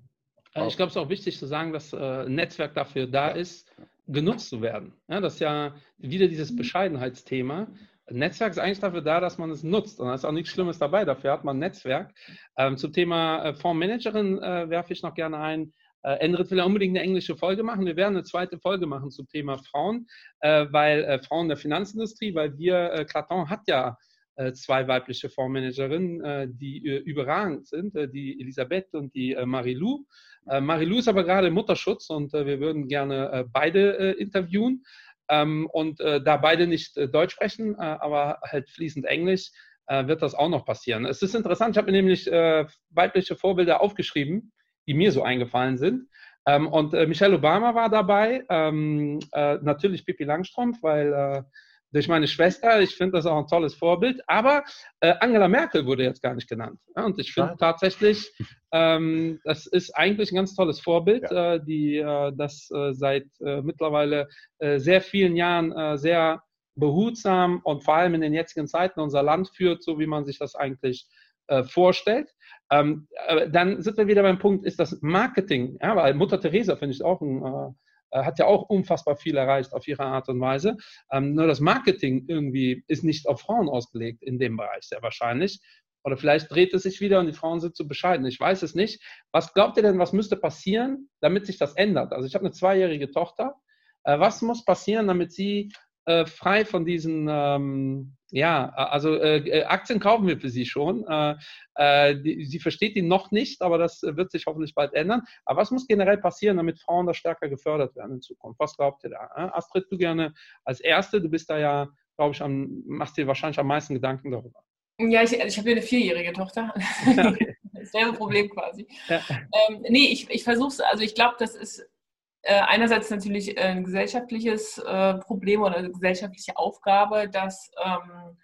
Äh, ich glaube, es ist auch wichtig zu sagen, dass äh, ein Netzwerk dafür da ist, genutzt zu werden. Ja, das ist ja wieder dieses Bescheidenheitsthema. Netzwerk ist eigentlich dafür da, dass man es nutzt. Und da ist auch nichts Schlimmes dabei. Dafür hat man ein Netzwerk. Ähm, zum Thema äh, Fondsmanagerin äh, werfe ich noch gerne ein. Äh, Endrit will ja unbedingt eine englische Folge machen. Wir werden eine zweite Folge machen zum Thema Frauen, äh, weil äh, Frauen der Finanzindustrie, weil wir, äh, Claton hat ja äh, zwei weibliche Fondsmanagerinnen, die überragend sind, die Elisabeth und die Marilou. Marilou ist aber gerade Mutterschutz und wir würden gerne beide interviewen. Ähm, und äh, da beide nicht äh, Deutsch sprechen, äh, aber halt fließend Englisch, äh, wird das auch noch passieren. Es ist interessant, ich habe mir nämlich äh, weibliche Vorbilder aufgeschrieben, die mir so eingefallen sind. Ähm, und Michelle Obama war dabei, ähm, natürlich Pippi Langstrumpf, weil durch meine Schwester. Ich finde das auch ein tolles Vorbild. Aber äh, Angela Merkel wurde jetzt gar nicht genannt. Ja, und ich finde tatsächlich, ähm, das ist eigentlich ein ganz tolles Vorbild, ja. äh, die äh, das äh, seit äh, mittlerweile äh, sehr vielen Jahren sehr behutsam und vor allem in den jetzigen Zeiten unser Land führt, so wie man sich das eigentlich vorstellt. Ähm, dann sind wir wieder beim Punkt, ist das Marketing, ja, weil Mutter Teresa finde ich auch ein hat ja auch unfassbar viel erreicht auf ihre Art und Weise. Ähm, nur das Marketing irgendwie ist nicht auf Frauen ausgelegt in dem Bereich, sehr wahrscheinlich. Oder vielleicht dreht es sich wieder und die Frauen sind zu bescheiden. Ich weiß es nicht. Was glaubt ihr denn, was müsste passieren, damit sich das ändert? Also ich habe eine zweijährige Tochter. Äh, was muss passieren, damit sie äh, frei von diesen, ähm, ja, also äh, äh, Aktien kaufen wir für sie schon. Äh, äh, die, sie versteht die noch nicht, aber das wird sich hoffentlich bald ändern. Aber was muss generell passieren, damit Frauen da stärker gefördert werden in Zukunft? Was glaubt ihr da? Äh? Astrid, du gerne als Erste, du bist da ja, glaube ich, am, machst dir wahrscheinlich am meisten Gedanken darüber. Ja, ich, ich habe ja eine vierjährige Tochter. Okay. Dasselbe Problem quasi. Ja. Ähm, nee, ich, ich versuche es, also ich glaube, das ist einerseits natürlich ein gesellschaftliches äh, Problem oder eine gesellschaftliche Aufgabe, dass, ähm,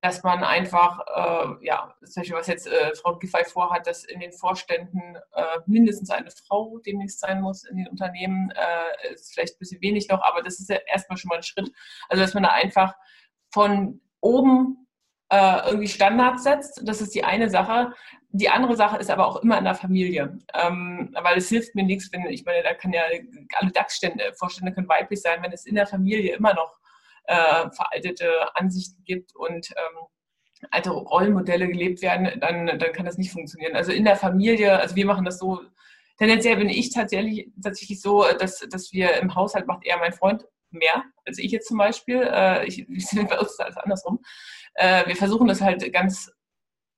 dass man einfach, äh, ja, zum Beispiel was jetzt äh, Frau Giffey vorhat, dass in den Vorständen äh, mindestens eine Frau demnächst sein muss in den Unternehmen, äh, ist vielleicht ein bisschen wenig noch, aber das ist ja erstmal schon mal ein Schritt. Also dass man da einfach von oben irgendwie Standards setzt, das ist die eine Sache. Die andere Sache ist aber auch immer in der Familie, ähm, weil es hilft mir nichts, wenn ich meine, da kann ja alle DAX-Vorstände können weiblich sein, wenn es in der Familie immer noch äh, veraltete Ansichten gibt und ähm, alte Rollenmodelle gelebt werden, dann, dann kann das nicht funktionieren. Also in der Familie, also wir machen das so, tendenziell bin ich tatsächlich, tatsächlich so, dass, dass wir im Haushalt macht eher mein Freund mehr als ich jetzt zum Beispiel. Äh, ich, bei uns ist alles andersrum. Äh, wir versuchen das halt ganz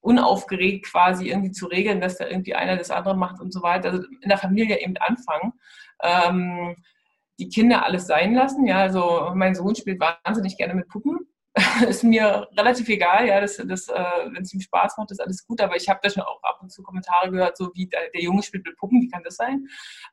unaufgeregt quasi irgendwie zu regeln, dass da irgendwie einer das andere macht und so weiter. Also in der Familie eben anfangen. Ähm, die Kinder alles sein lassen. Ja, also mein Sohn spielt wahnsinnig gerne mit Puppen. ist mir relativ egal, ja, das, das, äh, wenn es ihm Spaß macht, ist alles gut, aber ich habe da schon auch ab und zu Kommentare gehört, so wie der, der Junge spielt mit Puppen, wie kann das sein?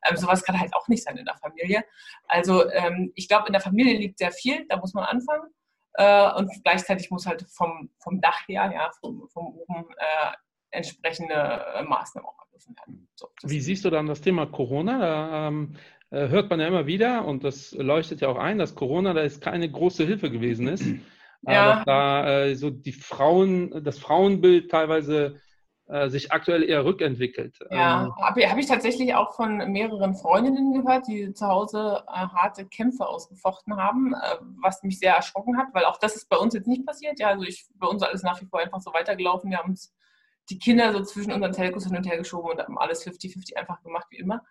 Ähm, sowas kann halt auch nicht sein in der Familie. Also ähm, ich glaube, in der Familie liegt sehr viel, da muss man anfangen. Äh, und gleichzeitig muss halt vom, vom Dach her, ja, vom, vom oben äh, entsprechende äh, Maßnahmen auch ergriffen werden. So, wie siehst du dann das Thema Corona? Da ähm, äh, hört man ja immer wieder und das leuchtet ja auch ein, dass Corona da ist keine große Hilfe gewesen ist. Ja. dass da äh, so die Frauen, das Frauenbild teilweise sich aktuell eher rückentwickelt. Ja, ähm, habe hab ich tatsächlich auch von mehreren Freundinnen gehört, die zu Hause äh, harte Kämpfe ausgefochten haben, äh, was mich sehr erschrocken hat, weil auch das ist bei uns jetzt nicht passiert. Ja, also ich, bei uns alles nach wie vor einfach so weitergelaufen. Wir haben uns die Kinder so zwischen unseren Telcos hin und her geschoben und haben alles 50-50 einfach gemacht wie immer.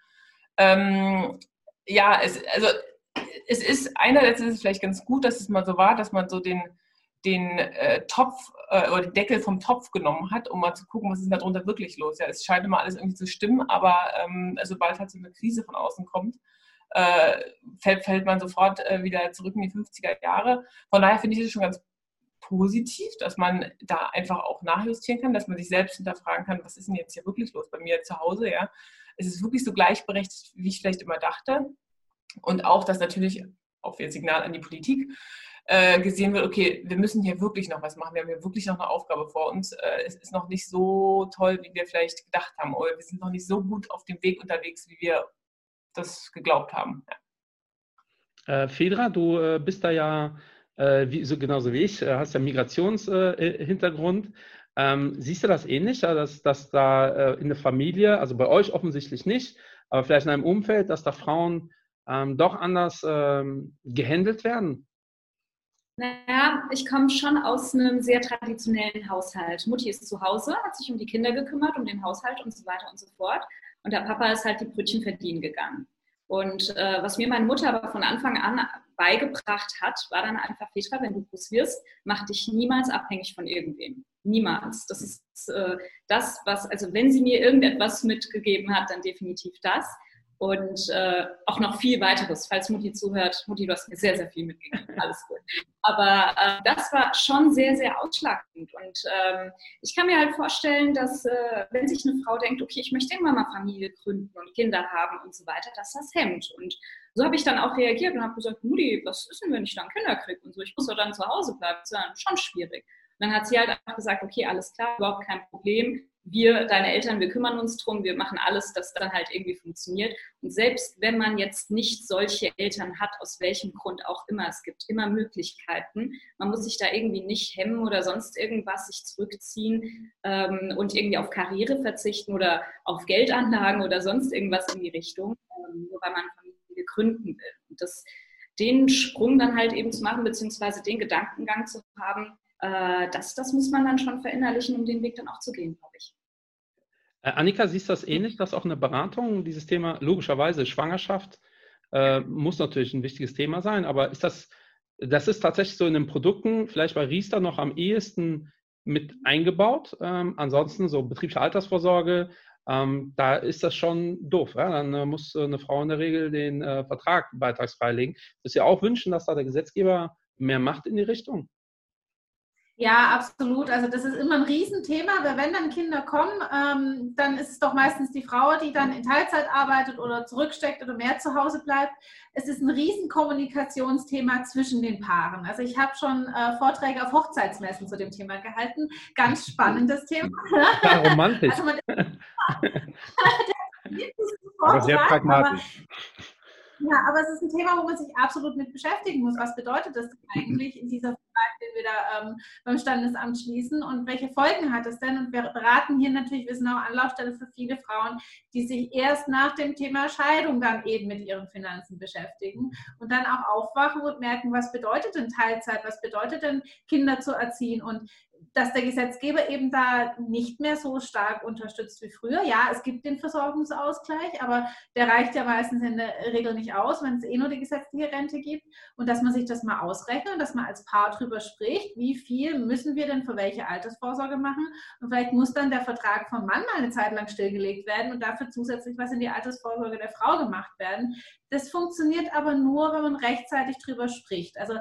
Ähm, ja, es, also es ist einerseits ist es vielleicht ganz gut, dass es mal so war, dass man so den den äh, Topf äh, oder den Deckel vom Topf genommen hat, um mal zu gucken, was ist da drunter wirklich los. Ja, es scheint immer alles irgendwie zu stimmen, aber ähm, sobald halt so eine Krise von außen kommt, äh, fällt, fällt, man sofort äh, wieder zurück in die 50er Jahre. Von daher finde ich es schon ganz positiv, dass man da einfach auch nachjustieren kann, dass man sich selbst hinterfragen kann, was ist denn jetzt hier wirklich los bei mir zu Hause, ja. Es ist wirklich so gleichberechtigt, wie ich vielleicht immer dachte. Und auch, dass natürlich, auch wieder Signal an die Politik, äh, gesehen wird, okay, wir müssen hier wirklich noch was machen, wir haben hier wirklich noch eine Aufgabe vor uns. Äh, es ist noch nicht so toll, wie wir vielleicht gedacht haben, oder wir sind noch nicht so gut auf dem Weg unterwegs, wie wir das geglaubt haben. Ja. Äh, Fedra, du äh, bist da ja äh, wie, so, genauso wie ich, hast ja Migrationshintergrund. Ähm, siehst du das ähnlich, dass, dass da in der Familie, also bei euch offensichtlich nicht, aber vielleicht in einem Umfeld, dass da Frauen ähm, doch anders ähm, gehandelt werden? Naja, ich komme schon aus einem sehr traditionellen Haushalt. Mutti ist zu Hause, hat sich um die Kinder gekümmert, um den Haushalt und so weiter und so fort. Und der Papa ist halt die Brötchen verdienen gegangen. Und äh, was mir meine Mutter aber von Anfang an beigebracht hat, war dann einfach, Petra, wenn du groß wirst, mach dich niemals abhängig von irgendwem. Niemals. Das ist äh, das, was, also wenn sie mir irgendetwas mitgegeben hat, dann definitiv das und äh, auch noch viel weiteres. Falls Mutti zuhört, Mutti, du hast mir sehr, sehr viel mitgegeben. Alles gut. Aber äh, das war schon sehr, sehr ausschlaggebend. Und ähm, ich kann mir halt vorstellen, dass äh, wenn sich eine Frau denkt, okay, ich möchte irgendwann mal Familie gründen und Kinder haben und so weiter, dass das hemmt. Und so habe ich dann auch reagiert und habe gesagt, Mutti, was ist denn, wenn ich dann Kinder kriege und so? Ich muss doch dann zu Hause bleiben. Das ist ja schon schwierig. Und dann hat sie halt einfach gesagt, okay, alles klar, überhaupt kein Problem wir, deine Eltern, wir kümmern uns drum, wir machen alles, dass dann halt irgendwie funktioniert. Und selbst wenn man jetzt nicht solche Eltern hat, aus welchem Grund auch immer, es gibt immer Möglichkeiten. Man muss sich da irgendwie nicht hemmen oder sonst irgendwas, sich zurückziehen ähm, und irgendwie auf Karriere verzichten oder auf Geldanlagen oder sonst irgendwas in die Richtung, ähm, nur weil man Familie gründen will. Und das, den Sprung dann halt eben zu machen, beziehungsweise den Gedankengang zu haben, äh, das, das muss man dann schon verinnerlichen, um den Weg dann auch zu gehen, glaube ich. Äh, Annika, siehst du das ähnlich, dass auch eine Beratung, dieses Thema, logischerweise Schwangerschaft, äh, muss natürlich ein wichtiges Thema sein, aber ist das, das ist tatsächlich so in den Produkten, vielleicht bei Riester noch am ehesten mit eingebaut. Ähm, ansonsten so betriebliche Altersvorsorge, ähm, da ist das schon doof. Ja? Dann äh, muss äh, eine Frau in der Regel den äh, Vertrag beitragsfrei legen. Das ja auch wünschen, dass da der Gesetzgeber mehr macht in die Richtung. Ja, absolut. Also das ist immer ein Riesenthema, weil wenn dann Kinder kommen, ähm, dann ist es doch meistens die Frau, die dann in Teilzeit arbeitet oder zurücksteckt oder mehr zu Hause bleibt. Es ist ein Riesenkommunikationsthema zwischen den Paaren. Also ich habe schon äh, Vorträge auf Hochzeitsmessen zu dem Thema gehalten. Ganz spannendes Thema. Ja, romantisch. Also man, aber sehr pragmatisch. Aber, ja, aber es ist ein Thema, wo man sich absolut mit beschäftigen muss. Was bedeutet das eigentlich in dieser Vertrag, den wir da ähm, beim Standesamt schließen und welche Folgen hat es denn? Und wir beraten hier natürlich, wir sind auch Anlaufstelle für viele Frauen, die sich erst nach dem Thema Scheidung dann eben mit ihren Finanzen beschäftigen und dann auch aufwachen und merken, was bedeutet denn Teilzeit, was bedeutet denn Kinder zu erziehen und dass der Gesetzgeber eben da nicht mehr so stark unterstützt wie früher. Ja, es gibt den Versorgungsausgleich, aber der reicht ja meistens in der Regel nicht aus, wenn es eh nur die gesetzliche Rente gibt. Und dass man sich das mal ausrechnet, dass man als Paar drüber spricht, wie viel müssen wir denn für welche Altersvorsorge machen. Und vielleicht muss dann der Vertrag vom Mann mal eine Zeit lang stillgelegt werden und dafür zusätzlich was in die Altersvorsorge der Frau gemacht werden. Das funktioniert aber nur, wenn man rechtzeitig drüber spricht. Also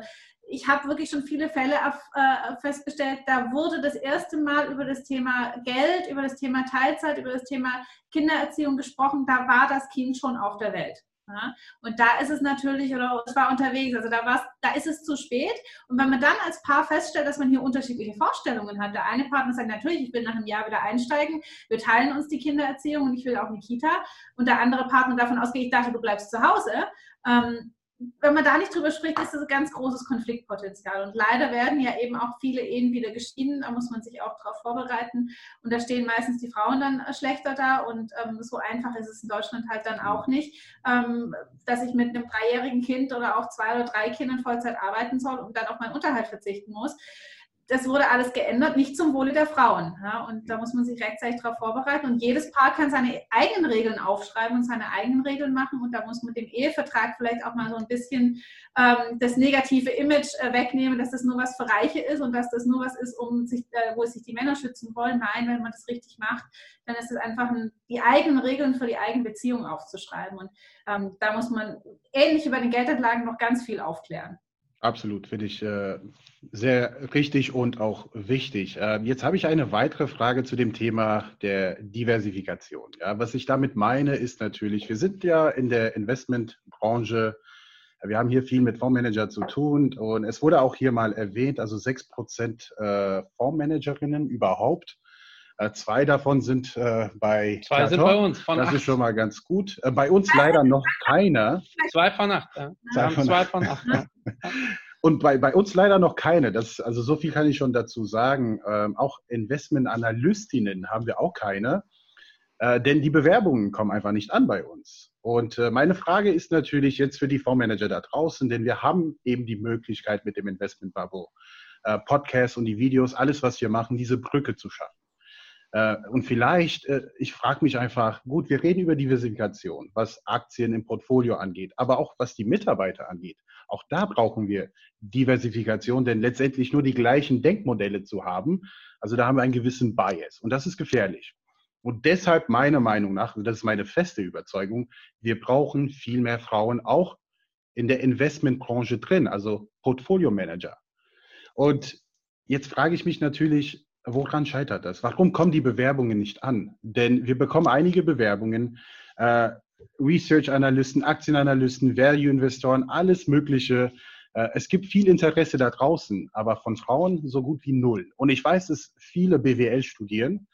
ich habe wirklich schon viele Fälle äh, festgestellt, da wurde das erste Mal über das Thema Geld, über das Thema Teilzeit, über das Thema Kindererziehung gesprochen, da war das Kind schon auf der Welt. Ja? Und da ist es natürlich, oder es war unterwegs, also da, da ist es zu spät. Und wenn man dann als Paar feststellt, dass man hier unterschiedliche Vorstellungen hat, der eine Partner sagt natürlich, ich will nach einem Jahr wieder einsteigen, wir teilen uns die Kindererziehung und ich will auch eine Kita. Und der andere Partner davon ausgeht, ich dachte, du bleibst zu Hause. Ähm, wenn man da nicht drüber spricht, ist das ein ganz großes Konfliktpotenzial. Und leider werden ja eben auch viele Ehen wieder geschieden. Da muss man sich auch darauf vorbereiten. Und da stehen meistens die Frauen dann äh, schlechter da. Und ähm, so einfach ist es in Deutschland halt dann auch nicht, ähm, dass ich mit einem dreijährigen Kind oder auch zwei oder drei Kindern Vollzeit arbeiten soll und dann auf meinen Unterhalt verzichten muss das wurde alles geändert, nicht zum Wohle der Frauen. Ja? Und da muss man sich rechtzeitig darauf vorbereiten. Und jedes Paar kann seine eigenen Regeln aufschreiben und seine eigenen Regeln machen. Und da muss man dem Ehevertrag vielleicht auch mal so ein bisschen ähm, das negative Image äh, wegnehmen, dass das nur was für Reiche ist und dass das nur was ist, um sich, äh, wo sich die Männer schützen wollen. Nein, wenn man das richtig macht, dann ist es einfach ein, die eigenen Regeln für die eigene Beziehung aufzuschreiben. Und ähm, da muss man ähnlich bei den Geldanlagen noch ganz viel aufklären. Absolut, finde ich äh, sehr richtig und auch wichtig. Äh, jetzt habe ich eine weitere Frage zu dem Thema der Diversifikation. Ja, was ich damit meine, ist natürlich, wir sind ja in der Investmentbranche, wir haben hier viel mit Fondsmanager zu tun und es wurde auch hier mal erwähnt, also sechs Prozent äh, Fondsmanagerinnen überhaupt. Äh, zwei davon sind äh, bei Zwei sind bei uns. das acht. ist schon mal ganz gut. Äh, bei uns leider noch keiner. Zwei von acht. Ja. Zwei, von zwei von acht. Ja. Und bei, bei uns leider noch keine. Das, also so viel kann ich schon dazu sagen. Ähm, auch Investmentanalystinnen haben wir auch keine. Äh, denn die Bewerbungen kommen einfach nicht an bei uns. Und äh, meine Frage ist natürlich jetzt für die Fondsmanager da draußen, denn wir haben eben die Möglichkeit mit dem Investment Bubble, äh, Podcast und die Videos, alles, was wir machen, diese Brücke zu schaffen. Äh, und vielleicht, äh, ich frage mich einfach, gut, wir reden über Diversifikation, was Aktien im Portfolio angeht, aber auch was die Mitarbeiter angeht. Auch da brauchen wir Diversifikation, denn letztendlich nur die gleichen Denkmodelle zu haben, also da haben wir einen gewissen Bias und das ist gefährlich. Und deshalb meiner Meinung nach, das ist meine feste Überzeugung, wir brauchen viel mehr Frauen auch in der Investmentbranche drin, also Portfolio Manager. Und jetzt frage ich mich natürlich, woran scheitert das? Warum kommen die Bewerbungen nicht an? Denn wir bekommen einige Bewerbungen, äh, Research-Analysten, Aktienanalysten, Value-Investoren, alles Mögliche. Äh, es gibt viel Interesse da draußen, aber von Frauen so gut wie null. Und ich weiß, dass viele BWL studieren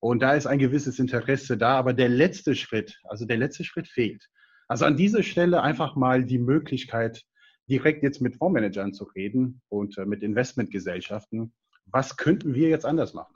und da ist ein gewisses Interesse da, aber der letzte Schritt, also der letzte Schritt fehlt. Also an dieser Stelle einfach mal die Möglichkeit, direkt jetzt mit Fondsmanagern zu reden und äh, mit Investmentgesellschaften was könnten wir jetzt anders machen?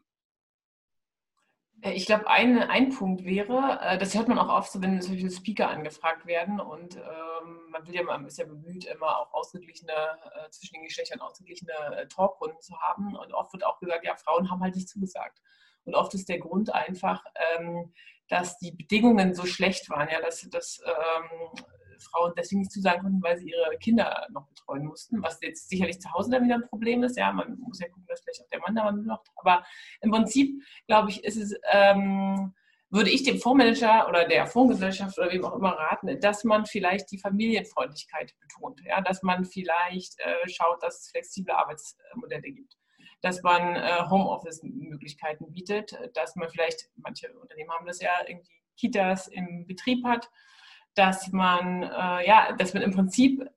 Äh, ich glaube, ein, ein Punkt wäre, äh, das hört man auch oft so, wenn solche Speaker angefragt werden und ähm, man will ja, man ist ja bemüht, immer auch ausgeglichene, äh, zwischen den Geschlechtern ausgeglichene äh, Talkrunden zu haben und oft wird auch gesagt, ja, Frauen haben halt nicht zugesagt. Und oft ist der Grund einfach, ähm, dass die Bedingungen so schlecht waren, ja, dass, dass ähm, Frauen deswegen nicht zusagen konnten, weil sie ihre Kinder noch betreuen mussten, was jetzt sicherlich zu Hause dann wieder ein Problem ist. Ja, man muss ja gucken, dass vielleicht auch der Mann da mal macht. Aber im Prinzip, glaube ich, ist es, ähm, würde ich dem Fondsmanager oder der Fondsgesellschaft oder wem auch immer raten, dass man vielleicht die Familienfreundlichkeit betont. Ja, dass man vielleicht äh, schaut, dass es flexible Arbeitsmodelle gibt dass man äh, Homeoffice-Möglichkeiten bietet, dass man vielleicht, manche Unternehmen haben das ja irgendwie Kitas im Betrieb hat, dass man, äh, ja, dass man im Prinzip,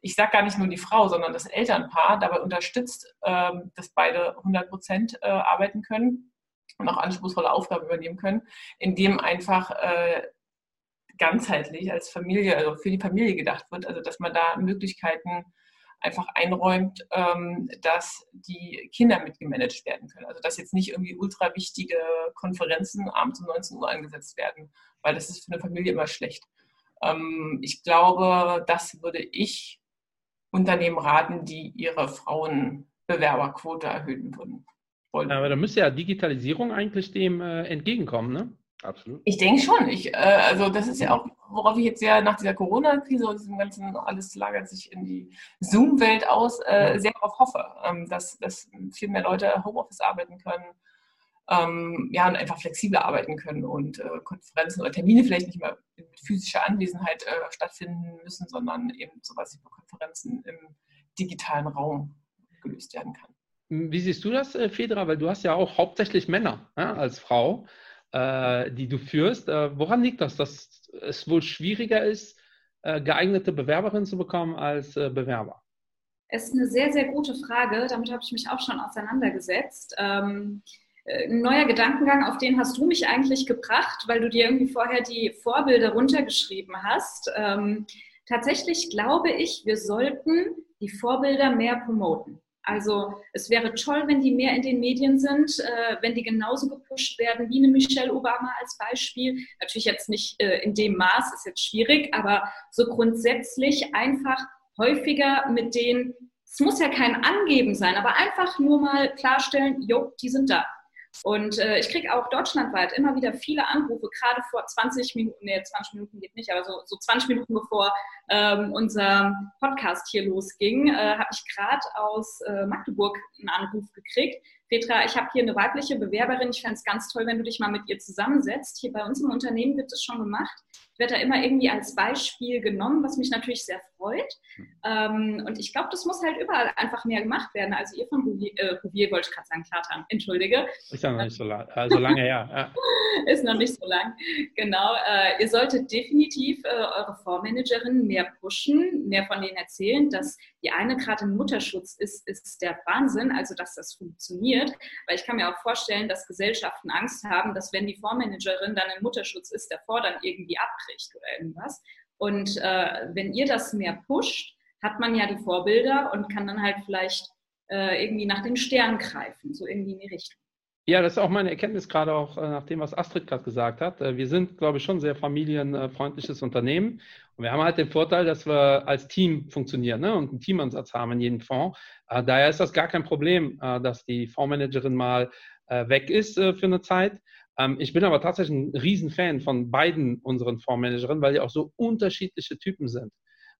ich sage gar nicht nur die Frau, sondern das Elternpaar dabei unterstützt, äh, dass beide 100 Prozent äh, arbeiten können und auch anspruchsvolle Aufgaben übernehmen können, indem einfach äh, ganzheitlich als Familie, also für die Familie gedacht wird, also dass man da Möglichkeiten einfach einräumt, ähm, dass die Kinder mitgemanagt werden können. Also dass jetzt nicht irgendwie ultra wichtige Konferenzen abends um 19 Uhr angesetzt werden, weil das ist für eine Familie immer schlecht. Ähm, ich glaube, das würde ich Unternehmen raten, die ihre Frauenbewerberquote erhöhen würden. wollen. Aber da müsste ja Digitalisierung eigentlich dem äh, entgegenkommen, ne? Absolut. Ich denke schon. Ich, äh, also das ist ja auch, worauf ich jetzt ja nach dieser Corona-Krise und diesem ganzen, alles lagert sich in die Zoom-Welt aus, äh, sehr darauf hoffe, ähm, dass, dass viel mehr Leute Homeoffice arbeiten können, ähm, ja, und einfach flexibler arbeiten können und äh, Konferenzen oder Termine vielleicht nicht mehr mit physischer Anwesenheit äh, stattfinden müssen, sondern eben sowas wie Konferenzen im digitalen Raum gelöst werden kann. Wie siehst du das, äh, Fedra? Weil du hast ja auch hauptsächlich Männer ja, als Frau, äh, die du führst. Äh, woran liegt das, dass es wohl schwieriger ist, äh, geeignete Bewerberinnen zu bekommen als äh, Bewerber? Es ist eine sehr, sehr gute Frage. Damit habe ich mich auch schon auseinandergesetzt. Ähm, äh, ein neuer Gedankengang, auf den hast du mich eigentlich gebracht, weil du dir irgendwie vorher die Vorbilder runtergeschrieben hast. Ähm, tatsächlich glaube ich, wir sollten die Vorbilder mehr promoten. Also es wäre toll, wenn die mehr in den Medien sind, äh, wenn die genauso gepusht werden wie eine Michelle Obama als Beispiel. Natürlich jetzt nicht äh, in dem Maß, ist jetzt schwierig, aber so grundsätzlich einfach häufiger mit denen, es muss ja kein Angeben sein, aber einfach nur mal klarstellen, jo, die sind da. Und äh, ich kriege auch deutschlandweit immer wieder viele Anrufe, gerade vor 20 Minuten, nee, 20 Minuten geht nicht, aber so, so 20 Minuten bevor ähm, unser Podcast hier losging, äh, habe ich gerade aus äh, Magdeburg einen Anruf gekriegt. Petra, ich habe hier eine weibliche Bewerberin. Ich fände es ganz toll, wenn du dich mal mit ihr zusammensetzt. Hier bei uns im Unternehmen wird es schon gemacht. Ich werde da immer irgendwie als Beispiel genommen, was mich natürlich sehr freut. Ähm, und ich glaube, das muss halt überall einfach mehr gemacht werden. Also ihr von Bouvier, äh, Bouvier wollte ich gerade sagen, Klatan, entschuldige. Ist ja noch nicht so, lang, äh, so lange her. Ja. Ist noch nicht so lang. Genau. Äh, ihr solltet definitiv äh, eure Fondsmanagerin mehr pushen, mehr von denen erzählen, dass die eine gerade im Mutterschutz ist, ist der Wahnsinn, also dass das funktioniert. Weil ich kann mir auch vorstellen, dass Gesellschaften Angst haben, dass wenn die Fondsmanagerin dann im Mutterschutz ist, der Fonds dann irgendwie abbricht oder irgendwas. Und äh, wenn ihr das mehr pusht, hat man ja die Vorbilder und kann dann halt vielleicht äh, irgendwie nach den Sternen greifen, so irgendwie in die Richtung. Ja, das ist auch meine Erkenntnis, gerade auch äh, nach dem, was Astrid gerade gesagt hat. Äh, wir sind, glaube ich, schon ein sehr familienfreundliches Unternehmen. Und wir haben halt den Vorteil, dass wir als Team funktionieren ne? und einen Teamansatz haben in jedem Fonds. Äh, daher ist das gar kein Problem, dass die Fondsmanagerin mal weg ist für eine Zeit. Ähm, ich bin aber tatsächlich ein Riesenfan von beiden unseren Fondsmanagerinnen, weil die auch so unterschiedliche Typen sind.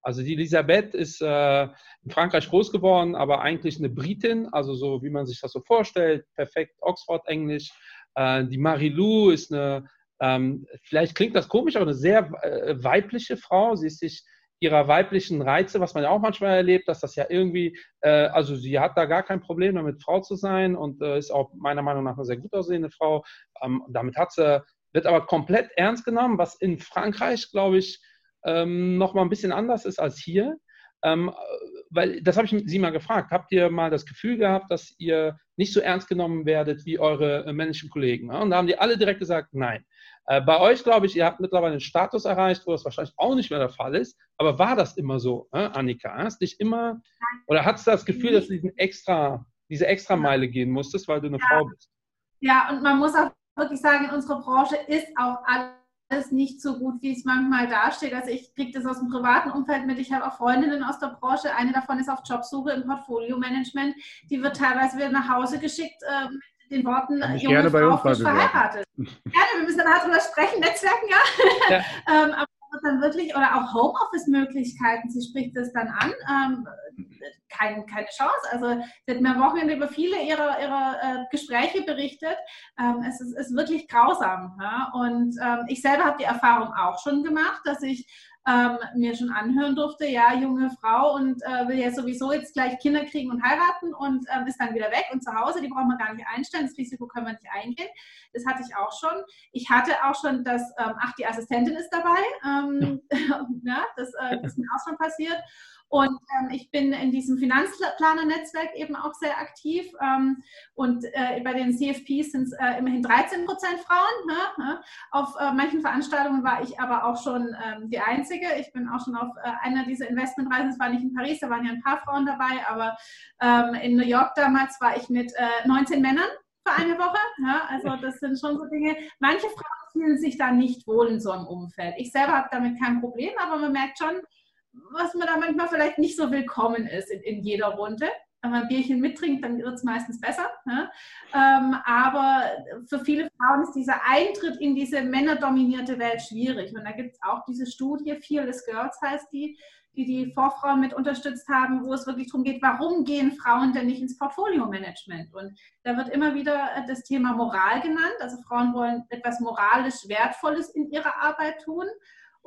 Also die Elisabeth ist äh, in Frankreich groß geworden, aber eigentlich eine Britin, also so wie man sich das so vorstellt, perfekt Oxford-Englisch. Äh, die Marie-Lou ist eine, ähm, vielleicht klingt das komisch, aber eine sehr äh, weibliche Frau. Sie ist sich ihrer weiblichen Reize, was man ja auch manchmal erlebt, dass das ja irgendwie, äh, also sie hat da gar kein Problem damit, Frau zu sein und äh, ist auch meiner Meinung nach eine sehr gut aussehende Frau. Ähm, damit hat sie, wird aber komplett ernst genommen, was in Frankreich, glaube ich, ähm, noch mal ein bisschen anders ist als hier. Ähm, weil das habe ich Sie mal gefragt. Habt ihr mal das Gefühl gehabt, dass ihr nicht so ernst genommen werdet wie eure äh, männlichen Kollegen? Ja? Und da haben die alle direkt gesagt, nein. Äh, bei euch glaube ich, ihr habt mittlerweile einen Status erreicht, wo das wahrscheinlich auch nicht mehr der Fall ist. Aber war das immer so, äh, Annika? Hast dich immer oder hattest du das Gefühl, dass du diesen extra, diese extra Meile gehen musstest, weil du eine ja. Frau bist? Ja, und man muss auch wirklich sagen, in unserer Branche ist auch alles alles nicht so gut, wie es manchmal dasteht. Also ich kriege das aus dem privaten Umfeld mit. Ich habe auch Freundinnen aus der Branche. Eine davon ist auf Jobsuche im Portfolio-Management. Die wird teilweise wieder nach Hause geschickt äh, mit den Worten, junge Frau, frisch verheiratet. Gerne, wir müssen dann halt drüber sprechen, Netzwerken, ja. ja. ähm, aber dann wirklich, oder auch Homeoffice-Möglichkeiten, sie spricht das dann an, ähm, kein, keine Chance. Also sie hat mir am Wochenende über viele ihrer, ihrer äh, Gespräche berichtet. Ähm, es ist, ist, wirklich grausam. Ja? Und ähm, ich selber habe die Erfahrung auch schon gemacht, dass ich ähm, mir schon anhören durfte, ja, junge Frau und äh, will ja sowieso jetzt gleich Kinder kriegen und heiraten und ähm, ist dann wieder weg und zu Hause, die brauchen wir gar nicht einstellen, das Risiko können wir nicht eingehen. Das hatte ich auch schon. Ich hatte auch schon das, ähm, ach, die Assistentin ist dabei, ähm, ja, das äh, ist mir auch schon passiert. Und ähm, ich bin in diesem Finanzplaner-Netzwerk eben auch sehr aktiv. Ähm, und äh, bei den CFPs sind es äh, immerhin 13 Prozent Frauen. Ne? ne? Auf äh, manchen Veranstaltungen war ich aber auch schon ähm, die Einzige. Ich bin auch schon auf äh, einer dieser Investmentreisen, es war nicht in Paris, da waren ja ein paar Frauen dabei, aber ähm, in New York damals war ich mit 19 äh, Männern für eine Woche. Ja? Also das sind schon so Dinge. Manche Frauen fühlen sich da nicht wohl in so einem Umfeld. Ich selber habe damit kein Problem, aber man merkt schon, was man da manchmal vielleicht nicht so willkommen ist in, in jeder Runde. wenn man ein Bierchen mittrinkt, dann wird es meistens besser. Ne? Ähm, aber für viele Frauen ist dieser Eintritt in diese männerdominierte Welt schwierig. Und da gibt es auch diese Studie, Fearless Girls heißt die, die die Vorfrauen mit unterstützt haben, wo es wirklich darum geht, warum gehen Frauen denn nicht ins Portfolio-Management? Und da wird immer wieder das Thema Moral genannt. Also Frauen wollen etwas moralisch Wertvolles in ihrer Arbeit tun.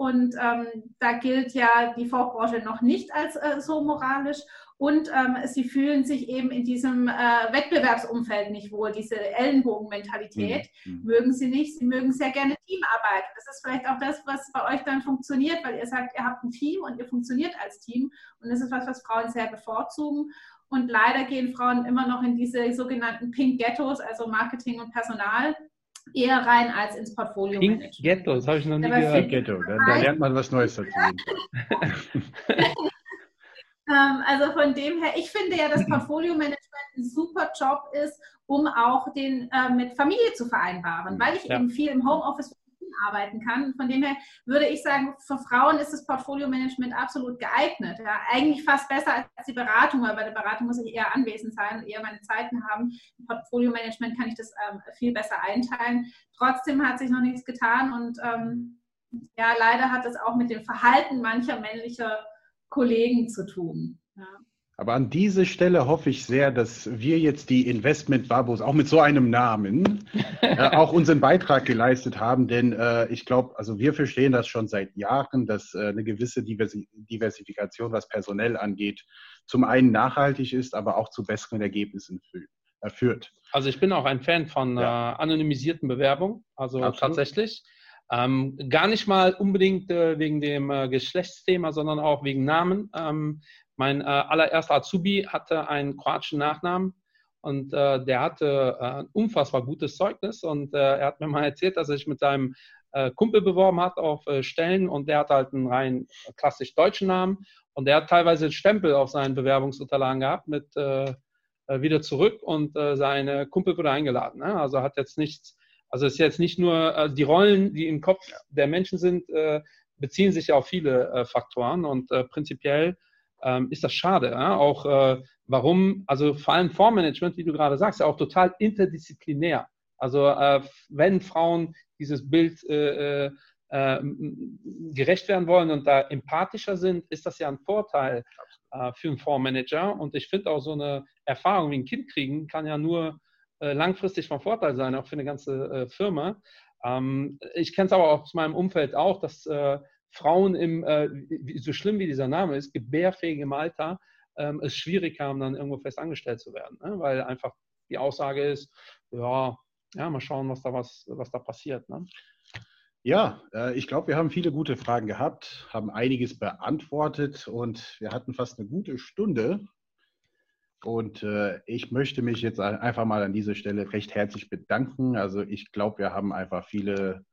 Und ähm, da gilt ja die Fondsbranche noch nicht als äh, so moralisch. Und ähm, sie fühlen sich eben in diesem äh, Wettbewerbsumfeld nicht wohl, diese Ellenbogenmentalität mhm. mögen sie nicht. Sie mögen sehr gerne Teamarbeit. Das ist vielleicht auch das, was bei euch dann funktioniert, weil ihr sagt, ihr habt ein Team und ihr funktioniert als Team. Und das ist was, was Frauen sehr bevorzugen. Und leider gehen Frauen immer noch in diese sogenannten Pink Ghettos, also Marketing und Personal, eher rein als ins Portfolio. Pink Ghetto, das habe ich noch nie gehört. Pink Ghetto, da, da, lernt man was Neues dazu. Ähm, also von dem her, ich finde ja, dass Portfolio-Management ein super Job ist, um auch den äh, mit Familie zu vereinbaren, weil ich ja. eben viel im Homeoffice arbeiten kann. Von dem her würde ich sagen, für Frauen ist das Portfolio-Management absolut geeignet. Ja, eigentlich fast besser als die Beratung, weil bei der Beratung muss ich eher anwesend sein und eher meine Zeiten haben. Im Portfolio-Management kann ich das ähm, viel besser einteilen. Trotzdem hat sich noch nichts getan und ähm, ja, leider hat es auch mit dem Verhalten mancher männlicher Kollegen zu tun. Ja. Aber an dieser Stelle hoffe ich sehr, dass wir jetzt die Investment Babos auch mit so einem Namen äh, auch unseren Beitrag geleistet haben, denn äh, ich glaube, also wir verstehen das schon seit Jahren, dass äh, eine gewisse Diversi Diversifikation, was personell angeht, zum einen nachhaltig ist, aber auch zu besseren Ergebnissen äh, führt. Also ich bin auch ein Fan von ja. Äh, anonymisierten Bewerbungen, also Absolut. tatsächlich. Ähm, gar nicht mal unbedingt äh, wegen dem äh, Geschlechtsthema, sondern auch wegen Namen. Ähm, mein äh, allererster Azubi hatte einen kroatischen Nachnamen und äh, der hatte äh, ein unfassbar gutes Zeugnis und äh, er hat mir mal erzählt, dass er sich mit seinem Kumpel beworben hat auf Stellen und der hat halt einen rein klassisch deutschen Namen und der hat teilweise Stempel auf seinen Bewerbungsunterlagen gehabt mit wieder zurück und seine Kumpel wurde eingeladen. Ne? Also hat jetzt nichts also ist jetzt nicht nur also die Rollen, die im Kopf der Menschen sind, äh, beziehen sich ja auf viele äh, Faktoren und äh, prinzipiell ähm, ist das schade. Ja? Auch äh, warum, also vor allem Fondsmanagement, wie du gerade sagst, ja auch total interdisziplinär. Also äh, wenn Frauen dieses Bild äh, gerecht werden wollen und da empathischer sind, ist das ja ein Vorteil für einen Fondsmanager. Und ich finde auch so eine Erfahrung wie ein Kind kriegen kann ja nur äh, langfristig von Vorteil sein, auch für eine ganze äh, Firma. Ähm, ich kenne es aber aus meinem Umfeld auch, dass äh, Frauen im, so schlimm wie dieser Name ist, gebärfähigem Alter, ähm, es schwierig haben, dann irgendwo fest angestellt zu werden, ne? weil einfach die Aussage ist, ja, ja, mal schauen, was da, was, was da passiert. Ne? Ja, ich glaube, wir haben viele gute Fragen gehabt, haben einiges beantwortet und wir hatten fast eine gute Stunde. Und äh, ich möchte mich jetzt einfach mal an dieser Stelle recht herzlich bedanken. Also ich glaube, wir haben einfach viele,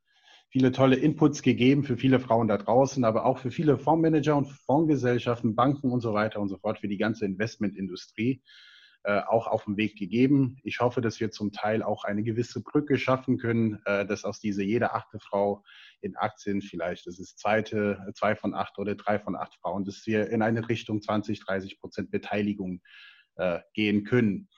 viele tolle Inputs gegeben für viele Frauen da draußen, aber auch für viele Fondsmanager und Fondsgesellschaften, Banken und so weiter und so fort, für die ganze Investmentindustrie äh, auch auf den Weg gegeben. Ich hoffe, dass wir zum Teil auch eine gewisse Brücke schaffen können, äh, dass aus dieser jede achte Frau in Aktien vielleicht, das ist zweite, zwei von acht oder drei von acht Frauen, dass wir in eine Richtung 20, 30 Prozent Beteiligung äh, gehen können.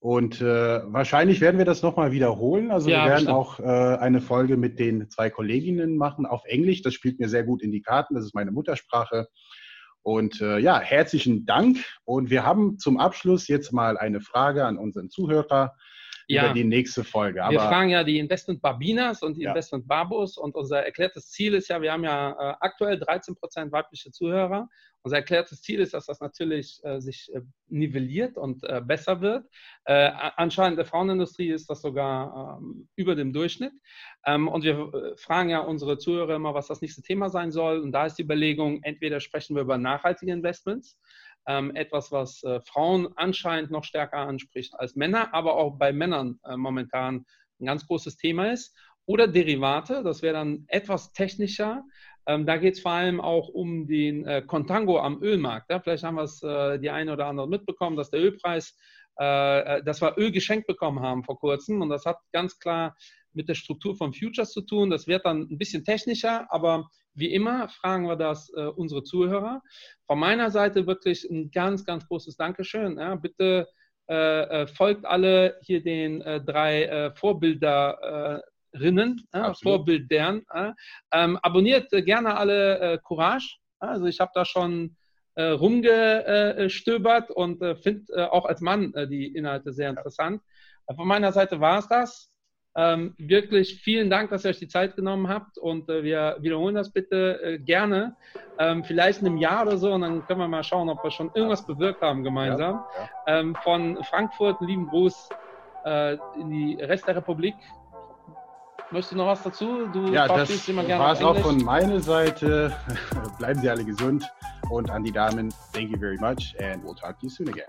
Und äh, wahrscheinlich werden wir das nochmal wiederholen. Also ja, wir werden bestimmt. auch äh, eine Folge mit den zwei Kolleginnen machen auf Englisch. Das spielt mir sehr gut in die Karten. Das ist meine Muttersprache. Und äh, ja, herzlichen Dank. Und wir haben zum Abschluss jetzt mal eine Frage an unseren Zuhörer ja. über die nächste Folge. Aber wir fragen ja die Investment Barbinas und die ja. Investment Babos und unser erklärtes Ziel ist ja, wir haben ja äh, aktuell 13 Prozent weibliche Zuhörer. Unser erklärtes Ziel ist, dass das natürlich äh, sich äh, nivelliert und äh, besser wird. Äh, anscheinend der Frauenindustrie ist das sogar ähm, über dem Durchschnitt. Ähm, und wir äh, fragen ja unsere Zuhörer immer, was das nächste Thema sein soll. Und da ist die Überlegung, entweder sprechen wir über nachhaltige Investments, ähm, etwas, was äh, Frauen anscheinend noch stärker anspricht als Männer, aber auch bei Männern äh, momentan ein ganz großes Thema ist. Oder Derivate, das wäre dann etwas technischer. Ähm, da geht es vor allem auch um den äh, Contango am Ölmarkt. Ja? Vielleicht haben wir es äh, die eine oder andere mitbekommen, dass der Ölpreis, äh, äh, dass wir Öl geschenkt bekommen haben vor kurzem. Und das hat ganz klar mit der Struktur von Futures zu tun. Das wird dann ein bisschen technischer, aber wie immer fragen wir das äh, unsere Zuhörer. Von meiner Seite wirklich ein ganz, ganz großes Dankeschön. Ja, bitte äh, äh folgt alle hier den äh, drei äh, Vorbilderinnen, Vorbildern. Ähm, abonniert gerne alle Courage. Also ich habe da schon rumgestöbert und finde auch als Mann die Inhalte sehr interessant. Von meiner Seite war es das. Ähm, wirklich vielen Dank, dass ihr euch die Zeit genommen habt und äh, wir wiederholen das bitte äh, gerne. Ähm, vielleicht in einem Jahr oder so und dann können wir mal schauen, ob wir schon irgendwas bewirkt haben gemeinsam. Ja, ja. Ähm, von Frankfurt, lieben Gruß äh, in die Rest der Republik. Möchtest du noch was dazu? Du ja, das immer gerne war es auch von meiner Seite. Bleiben Sie alle gesund und an die Damen, thank you very much and we'll talk to you soon again.